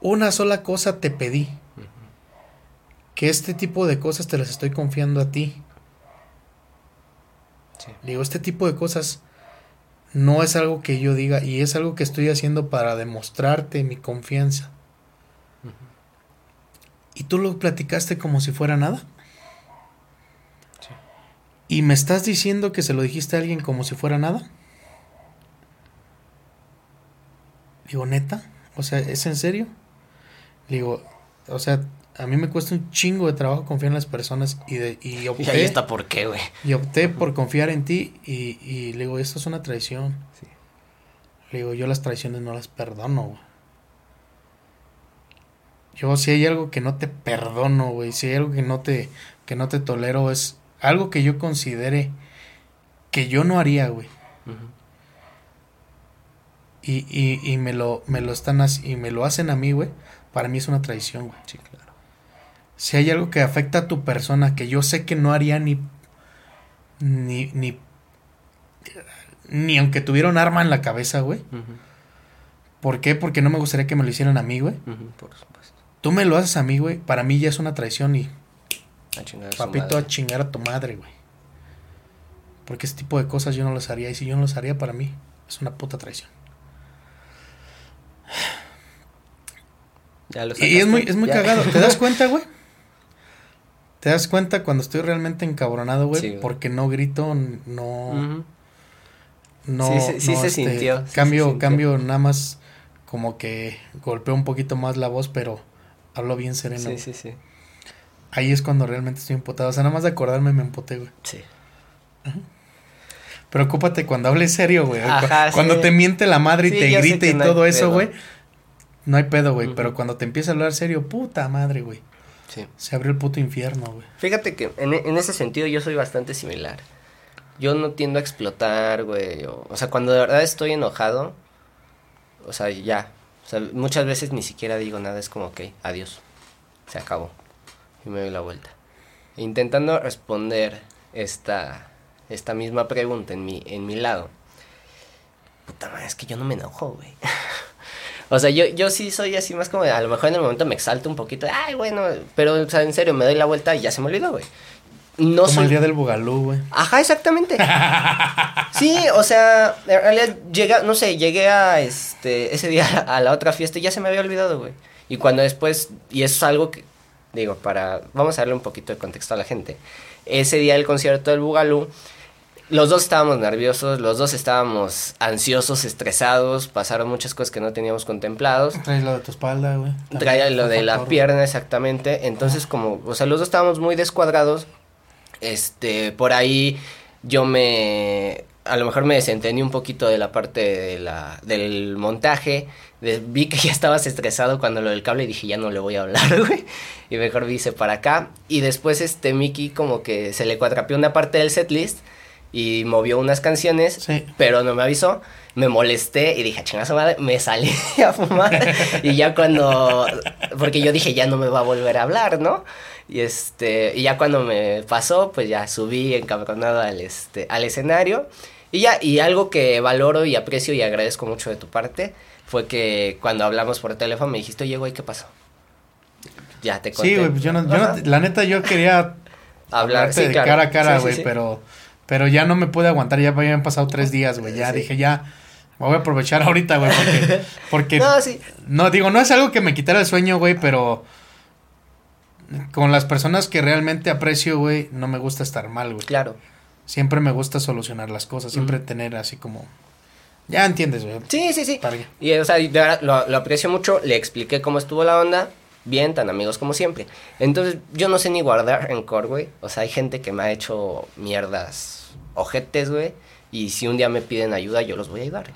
[SPEAKER 1] Una sola cosa te pedí. Que este tipo de cosas te las estoy confiando a ti.
[SPEAKER 2] Sí.
[SPEAKER 1] Digo, este tipo de cosas no es algo que yo diga y es algo que estoy haciendo para demostrarte mi confianza. ¿Y tú lo platicaste como si fuera nada?
[SPEAKER 2] Sí.
[SPEAKER 1] ¿Y me estás diciendo que se lo dijiste a alguien como si fuera nada? Digo, neta, o sea, ¿es en serio? Digo, o sea, a mí me cuesta un chingo de trabajo confiar en las personas y, de, y
[SPEAKER 2] Y ahí
[SPEAKER 1] opté,
[SPEAKER 2] está por qué, güey.
[SPEAKER 1] y opté por confiar en ti y, y le digo, esto es una traición.
[SPEAKER 2] Sí.
[SPEAKER 1] Le digo, yo las traiciones no las perdono, güey. Yo si hay algo que no te perdono, güey, si hay algo que no te que no te tolero es algo que yo considere que yo no haría, güey. Y, y, y me lo me lo están y me lo hacen a mí, güey. Para mí es una traición, güey.
[SPEAKER 2] Sí, claro.
[SPEAKER 1] si hay algo que afecta a tu persona que yo sé que no haría ni ni ni ni aunque tuviera un arma en la cabeza, güey. ¿Por qué? Porque no me gustaría que me lo hicieran a mí, güey.
[SPEAKER 2] por supuesto.
[SPEAKER 1] Tú me lo haces a mí, güey. Para mí ya es una traición y
[SPEAKER 2] A chingar a su
[SPEAKER 1] papito
[SPEAKER 2] madre.
[SPEAKER 1] a chingar a tu madre, güey. Porque ese tipo de cosas yo no las haría y si yo no las haría para mí es una puta traición.
[SPEAKER 2] Ya lo
[SPEAKER 1] Y es muy, es muy
[SPEAKER 2] Ya.
[SPEAKER 1] cagado. ¿Te das cuenta, güey? ¿Te das cuenta cuando estoy realmente encabronado, güey?
[SPEAKER 2] Sí,
[SPEAKER 1] porque no grito, no... No
[SPEAKER 2] Sí, sí, sí
[SPEAKER 1] no,
[SPEAKER 2] se sintió, se
[SPEAKER 1] cambio,
[SPEAKER 2] sintió.
[SPEAKER 1] cambio nada más como que golpeo un poquito más la voz, pero hablo bien sereno.
[SPEAKER 2] Sí, sí, sí.
[SPEAKER 1] Ahí es cuando realmente estoy emputado. O sea, nada más de acordarme me emputé, güey.
[SPEAKER 2] Sí.
[SPEAKER 1] Preocúpate cuando hables serio, güey.
[SPEAKER 2] Ajá,
[SPEAKER 1] Cuando
[SPEAKER 2] sí.
[SPEAKER 1] te miente la madre y
[SPEAKER 2] Sí,
[SPEAKER 1] te
[SPEAKER 2] que
[SPEAKER 1] y
[SPEAKER 2] no
[SPEAKER 1] todo eso, güey. No hay pedo, güey. Pero cuando te empieza a hablar serio, puta madre, güey.
[SPEAKER 2] Sí.
[SPEAKER 1] Se abrió el puto infierno, güey.
[SPEAKER 2] Fíjate que en, en ese sentido yo soy bastante similar. Yo no tiendo a explotar, güey. O, o sea, cuando de verdad estoy enojado, o sea, ya. O sea, muchas veces ni siquiera digo nada, es como, ok, adiós. Se acabó. Y me doy la vuelta. Intentando responder esta, esta misma pregunta en mi, en mi lado. Puta madre, es que yo no me enojo, güey. O sea, yo, yo sí soy así más como, a lo mejor en el momento me exalto un poquito, ay, bueno, pero, o sea, en serio, me doy la vuelta y ya se me olvidó, güey. No
[SPEAKER 1] Como
[SPEAKER 2] soy...
[SPEAKER 1] el día del bugalú, güey.
[SPEAKER 2] Ajá, exactamente. Sí, o sea, en realidad llegué, no sé, llegué a este, ese día a la otra fiesta y ya se me había olvidado, güey. Y cuando después, y eso es algo que, digo, para, vamos a darle un poquito de contexto a la gente. Ese día del concierto del Bugalú, los dos estábamos nerviosos, los dos estábamos ansiosos, estresados, pasaron muchas cosas que no teníamos contemplados.
[SPEAKER 1] Traes lo de tu espalda, güey.
[SPEAKER 2] Traía lo de la pierna exactamente. Entonces, como, o sea, los dos estábamos muy descuadrados. Este, por ahí yo me. A lo mejor me desentendí un poquito de la parte de la, del montaje. de- vi que ya estabas estresado cuando lo del cable y dije, ya no le voy a hablar, güey. Y mejor hice para acá. Y después, este, Mickey como que se le cuatrapeó una parte del setlist y movió unas canciones
[SPEAKER 1] Sí.
[SPEAKER 2] pero no me avisó. Me molesté y dije, chingazo madre, me salí a fumar. y ya cuando, porque yo dije, ya no me va a volver a hablar, ¿no? Y este, y ya cuando me pasó, pues ya subí encabronado al este, al escenario. Y ya, y algo que valoro y aprecio y agradezco mucho de tu parte fue que cuando hablamos por teléfono me dijiste, oye, güey, ¿qué pasó? Ya te conté.
[SPEAKER 1] Sí, güey, pues yo no, yo no- la neta yo quería
[SPEAKER 2] hablar sí,
[SPEAKER 1] de
[SPEAKER 2] claro.
[SPEAKER 1] cara a cara,
[SPEAKER 2] sí,
[SPEAKER 1] güey,
[SPEAKER 2] sí.
[SPEAKER 1] pero pero ya no me pude aguantar, ya habían pasado tres días, güey, ya dije ya me voy a aprovechar ahorita, güey, porque porque
[SPEAKER 2] No, sí.
[SPEAKER 1] no digo no es algo que me quitara el sueño, güey, pero con las personas que realmente aprecio, güey, no me gusta estar mal, güey.
[SPEAKER 2] Claro.
[SPEAKER 1] Siempre me gusta solucionar las cosas, siempre tener así como ya entiendes, güey.
[SPEAKER 2] Sí, sí, sí. Y, o sea, y de verdad lo, lo aprecio mucho, le expliqué cómo estuvo la onda, bien, tan amigos como siempre. Entonces, yo no sé ni guardar rencor, güey. O sea, hay gente que me ha hecho mierdas ojetes, güey. Y si un día me piden ayuda, yo los voy a ayudar.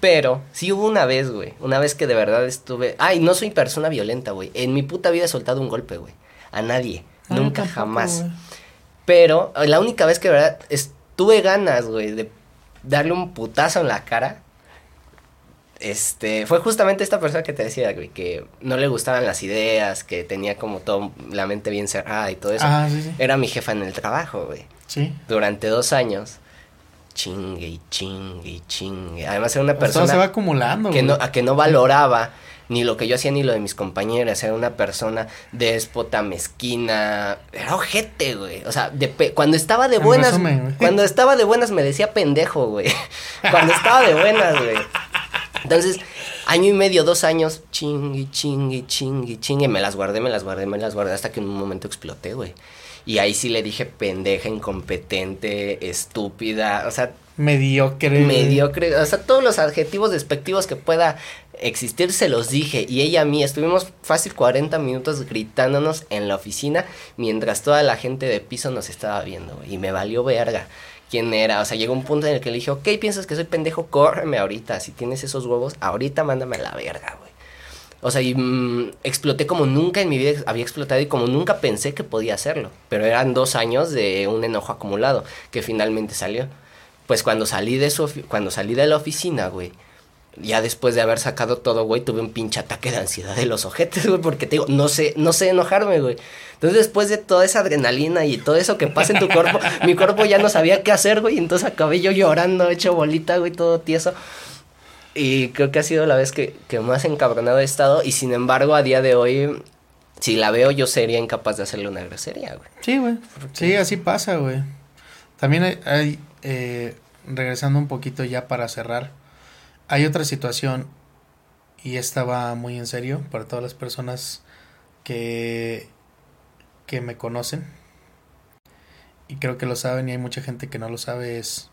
[SPEAKER 2] Pero, sí hubo una vez, güey. Una vez que de verdad estuve... Ay, no soy persona violenta, güey. En mi puta vida he soltado un golpe, güey. A nadie.
[SPEAKER 1] Ah,
[SPEAKER 2] Nunca,
[SPEAKER 1] tampoco,
[SPEAKER 2] jamás. Pero la única vez que de verdad tuve ganas, güey, de darle un putazo en la cara, este, fue justamente esta persona que te decía, güey, que no le gustaban las ideas, que tenía como todo la mente bien cerrada y todo eso.
[SPEAKER 1] Ah, sí, sí.
[SPEAKER 2] Era mi jefa en el trabajo, güey.
[SPEAKER 1] Sí.
[SPEAKER 2] Durante dos años, chingue y chingue y chingue. Además era una persona
[SPEAKER 1] se va acumulando,
[SPEAKER 2] que
[SPEAKER 1] güey.
[SPEAKER 2] no, a que no valoraba ni lo que yo hacía ni lo de mis compañeras. Era una persona déspota, mezquina. Era ojete, güey. O sea, de pe- cuando estaba de
[SPEAKER 1] En
[SPEAKER 2] buenas.
[SPEAKER 1] resumen,
[SPEAKER 2] cuando estaba de buenas me decía pendejo, güey. Cuando estaba de buenas, güey. Entonces, año y medio, dos años, chingue, chingue, chingue, chingue. Me las guardé, me las guardé, me las guardé hasta que en un momento exploté, güey. Y ahí sí le dije pendeja, incompetente, estúpida. O sea,
[SPEAKER 1] mediocre.
[SPEAKER 2] mediocre, o sea, todos los adjetivos despectivos que pueda existir se los dije y ella a mí estuvimos fácil 40 minutos gritándonos en la oficina mientras toda la gente de piso nos estaba viendo y me valió verga quién era, o sea, llegó un punto en el que le dije, ok, piensas que soy pendejo, córreme ahorita, si tienes esos huevos, ahorita mándame a la verga, güey. O sea, y mm, exploté como nunca en mi vida había explotado y como nunca pensé que podía hacerlo. Pero eran dos años de un enojo acumulado que finalmente salió. Pues cuando salí de su cuando salí de la oficina, güey, ya después de haber sacado todo, güey, tuve un pinche ataque de ansiedad de los ojetes, güey, porque te digo, no sé, no sé enojarme, güey. Entonces, después de toda esa adrenalina y todo eso que pasa en tu cuerpo, mi cuerpo ya no sabía qué hacer, güey, entonces acabé yo llorando, hecho bolita, güey, todo tieso. Y creo que ha sido la vez que, que más encabronado he estado, y sin embargo, a día de hoy, si la veo, yo sería incapaz de hacerle una grosería, güey.
[SPEAKER 1] Sí, güey. Sí, así pasa, güey. También hay, hay eh, regresando un poquito ya para cerrar, hay otra situación y esta va muy en serio para todas las personas que, que me conocen y creo que lo saben y hay mucha gente que no lo sabe es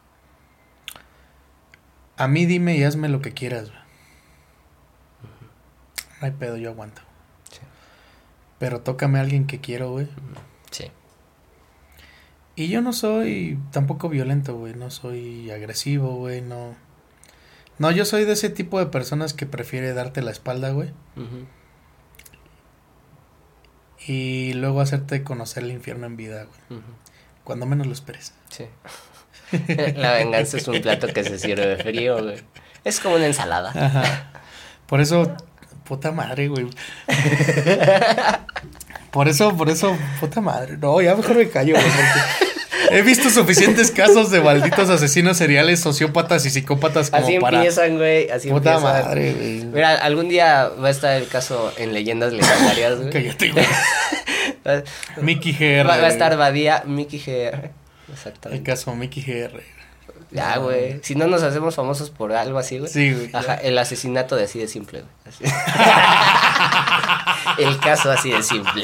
[SPEAKER 1] a mí dime y hazme lo que quieras. No hay pedo, yo aguanto.
[SPEAKER 2] Sí.
[SPEAKER 1] Pero tócame a alguien que quiero, güey.
[SPEAKER 2] Sí.
[SPEAKER 1] Y yo no soy tampoco violento, güey. No soy agresivo, güey. No. No, yo soy de ese tipo de personas que prefiere darte la espalda, güey. Y luego hacerte conocer el infierno en vida, güey. Cuando menos lo esperes.
[SPEAKER 2] Sí. La venganza es un plato que se sirve frío, güey. Es como una ensalada.
[SPEAKER 1] Ajá. Por eso, puta madre, güey. Por eso, por eso, puta madre. No, ya mejor me callo, güey. porque He visto suficientes casos de malditos asesinos seriales, sociópatas y psicópatas como
[SPEAKER 2] Así
[SPEAKER 1] para.
[SPEAKER 2] empiezan, güey. Así
[SPEAKER 1] Puta
[SPEAKER 2] empiezan.
[SPEAKER 1] madre, güey.
[SPEAKER 2] Mira, algún día va a estar el caso en leyendas legendarias, güey.
[SPEAKER 1] Cállate, güey. Mickey GR.
[SPEAKER 2] va a estar Badía, Mickey GR.
[SPEAKER 1] El
[SPEAKER 2] Exactamente.
[SPEAKER 1] caso Mickey GR.
[SPEAKER 2] Ya, güey. Si no nos hacemos famosos por algo así, güey.
[SPEAKER 1] Sí, güey.
[SPEAKER 2] Ajá, el asesinato de así de simple, güey. El caso así de simple.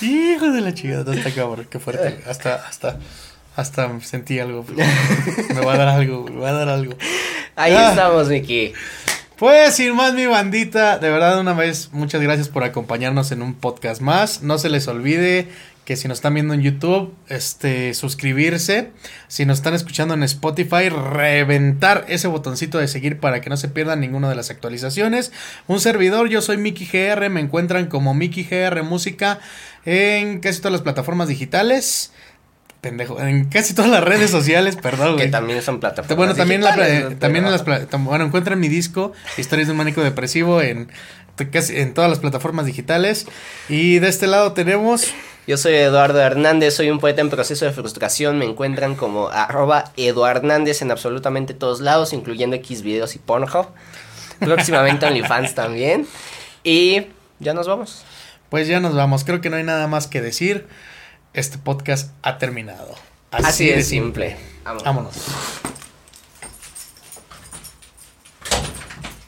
[SPEAKER 1] Hijo de la chingada, está cabrón, qué fuerte. Hasta, hasta, hasta sentí algo. güey. Me va a dar algo, me va a dar algo.
[SPEAKER 2] Ahí
[SPEAKER 1] Ah.
[SPEAKER 2] estamos, Mickey.
[SPEAKER 1] Pues sin más mi bandita, de verdad una vez muchas gracias por acompañarnos en un podcast más. No se les olvide que si nos están viendo en YouTube, este suscribirse, si nos están escuchando en Spotify, reventar ese botoncito de seguir para que no se pierdan ninguna de las actualizaciones. Un servidor, yo soy Mickey GR, me encuentran como Mickey GR Música en casi todas las plataformas digitales. Pendejo, en casi todas las redes sociales, perdón,
[SPEAKER 2] Que también son plataformas.
[SPEAKER 1] Bueno, también, la, también en las bueno, encuentran mi disco Historias de un mánico depresivo en casi en todas las plataformas digitales y de este lado tenemos
[SPEAKER 2] Yo soy Eduardo Hernández, soy un poeta en proceso de frustración. Me encuentran como arroba Eduardo Hernández en absolutamente todos lados, incluyendo X videos y Pornhub. Próximamente OnlyFans también. Y ya nos vamos.
[SPEAKER 1] pues ya nos vamos. Creo que no hay nada más que decir. Este podcast ha terminado.
[SPEAKER 2] Así, de simple. Vámonos.
[SPEAKER 1] Vámonos.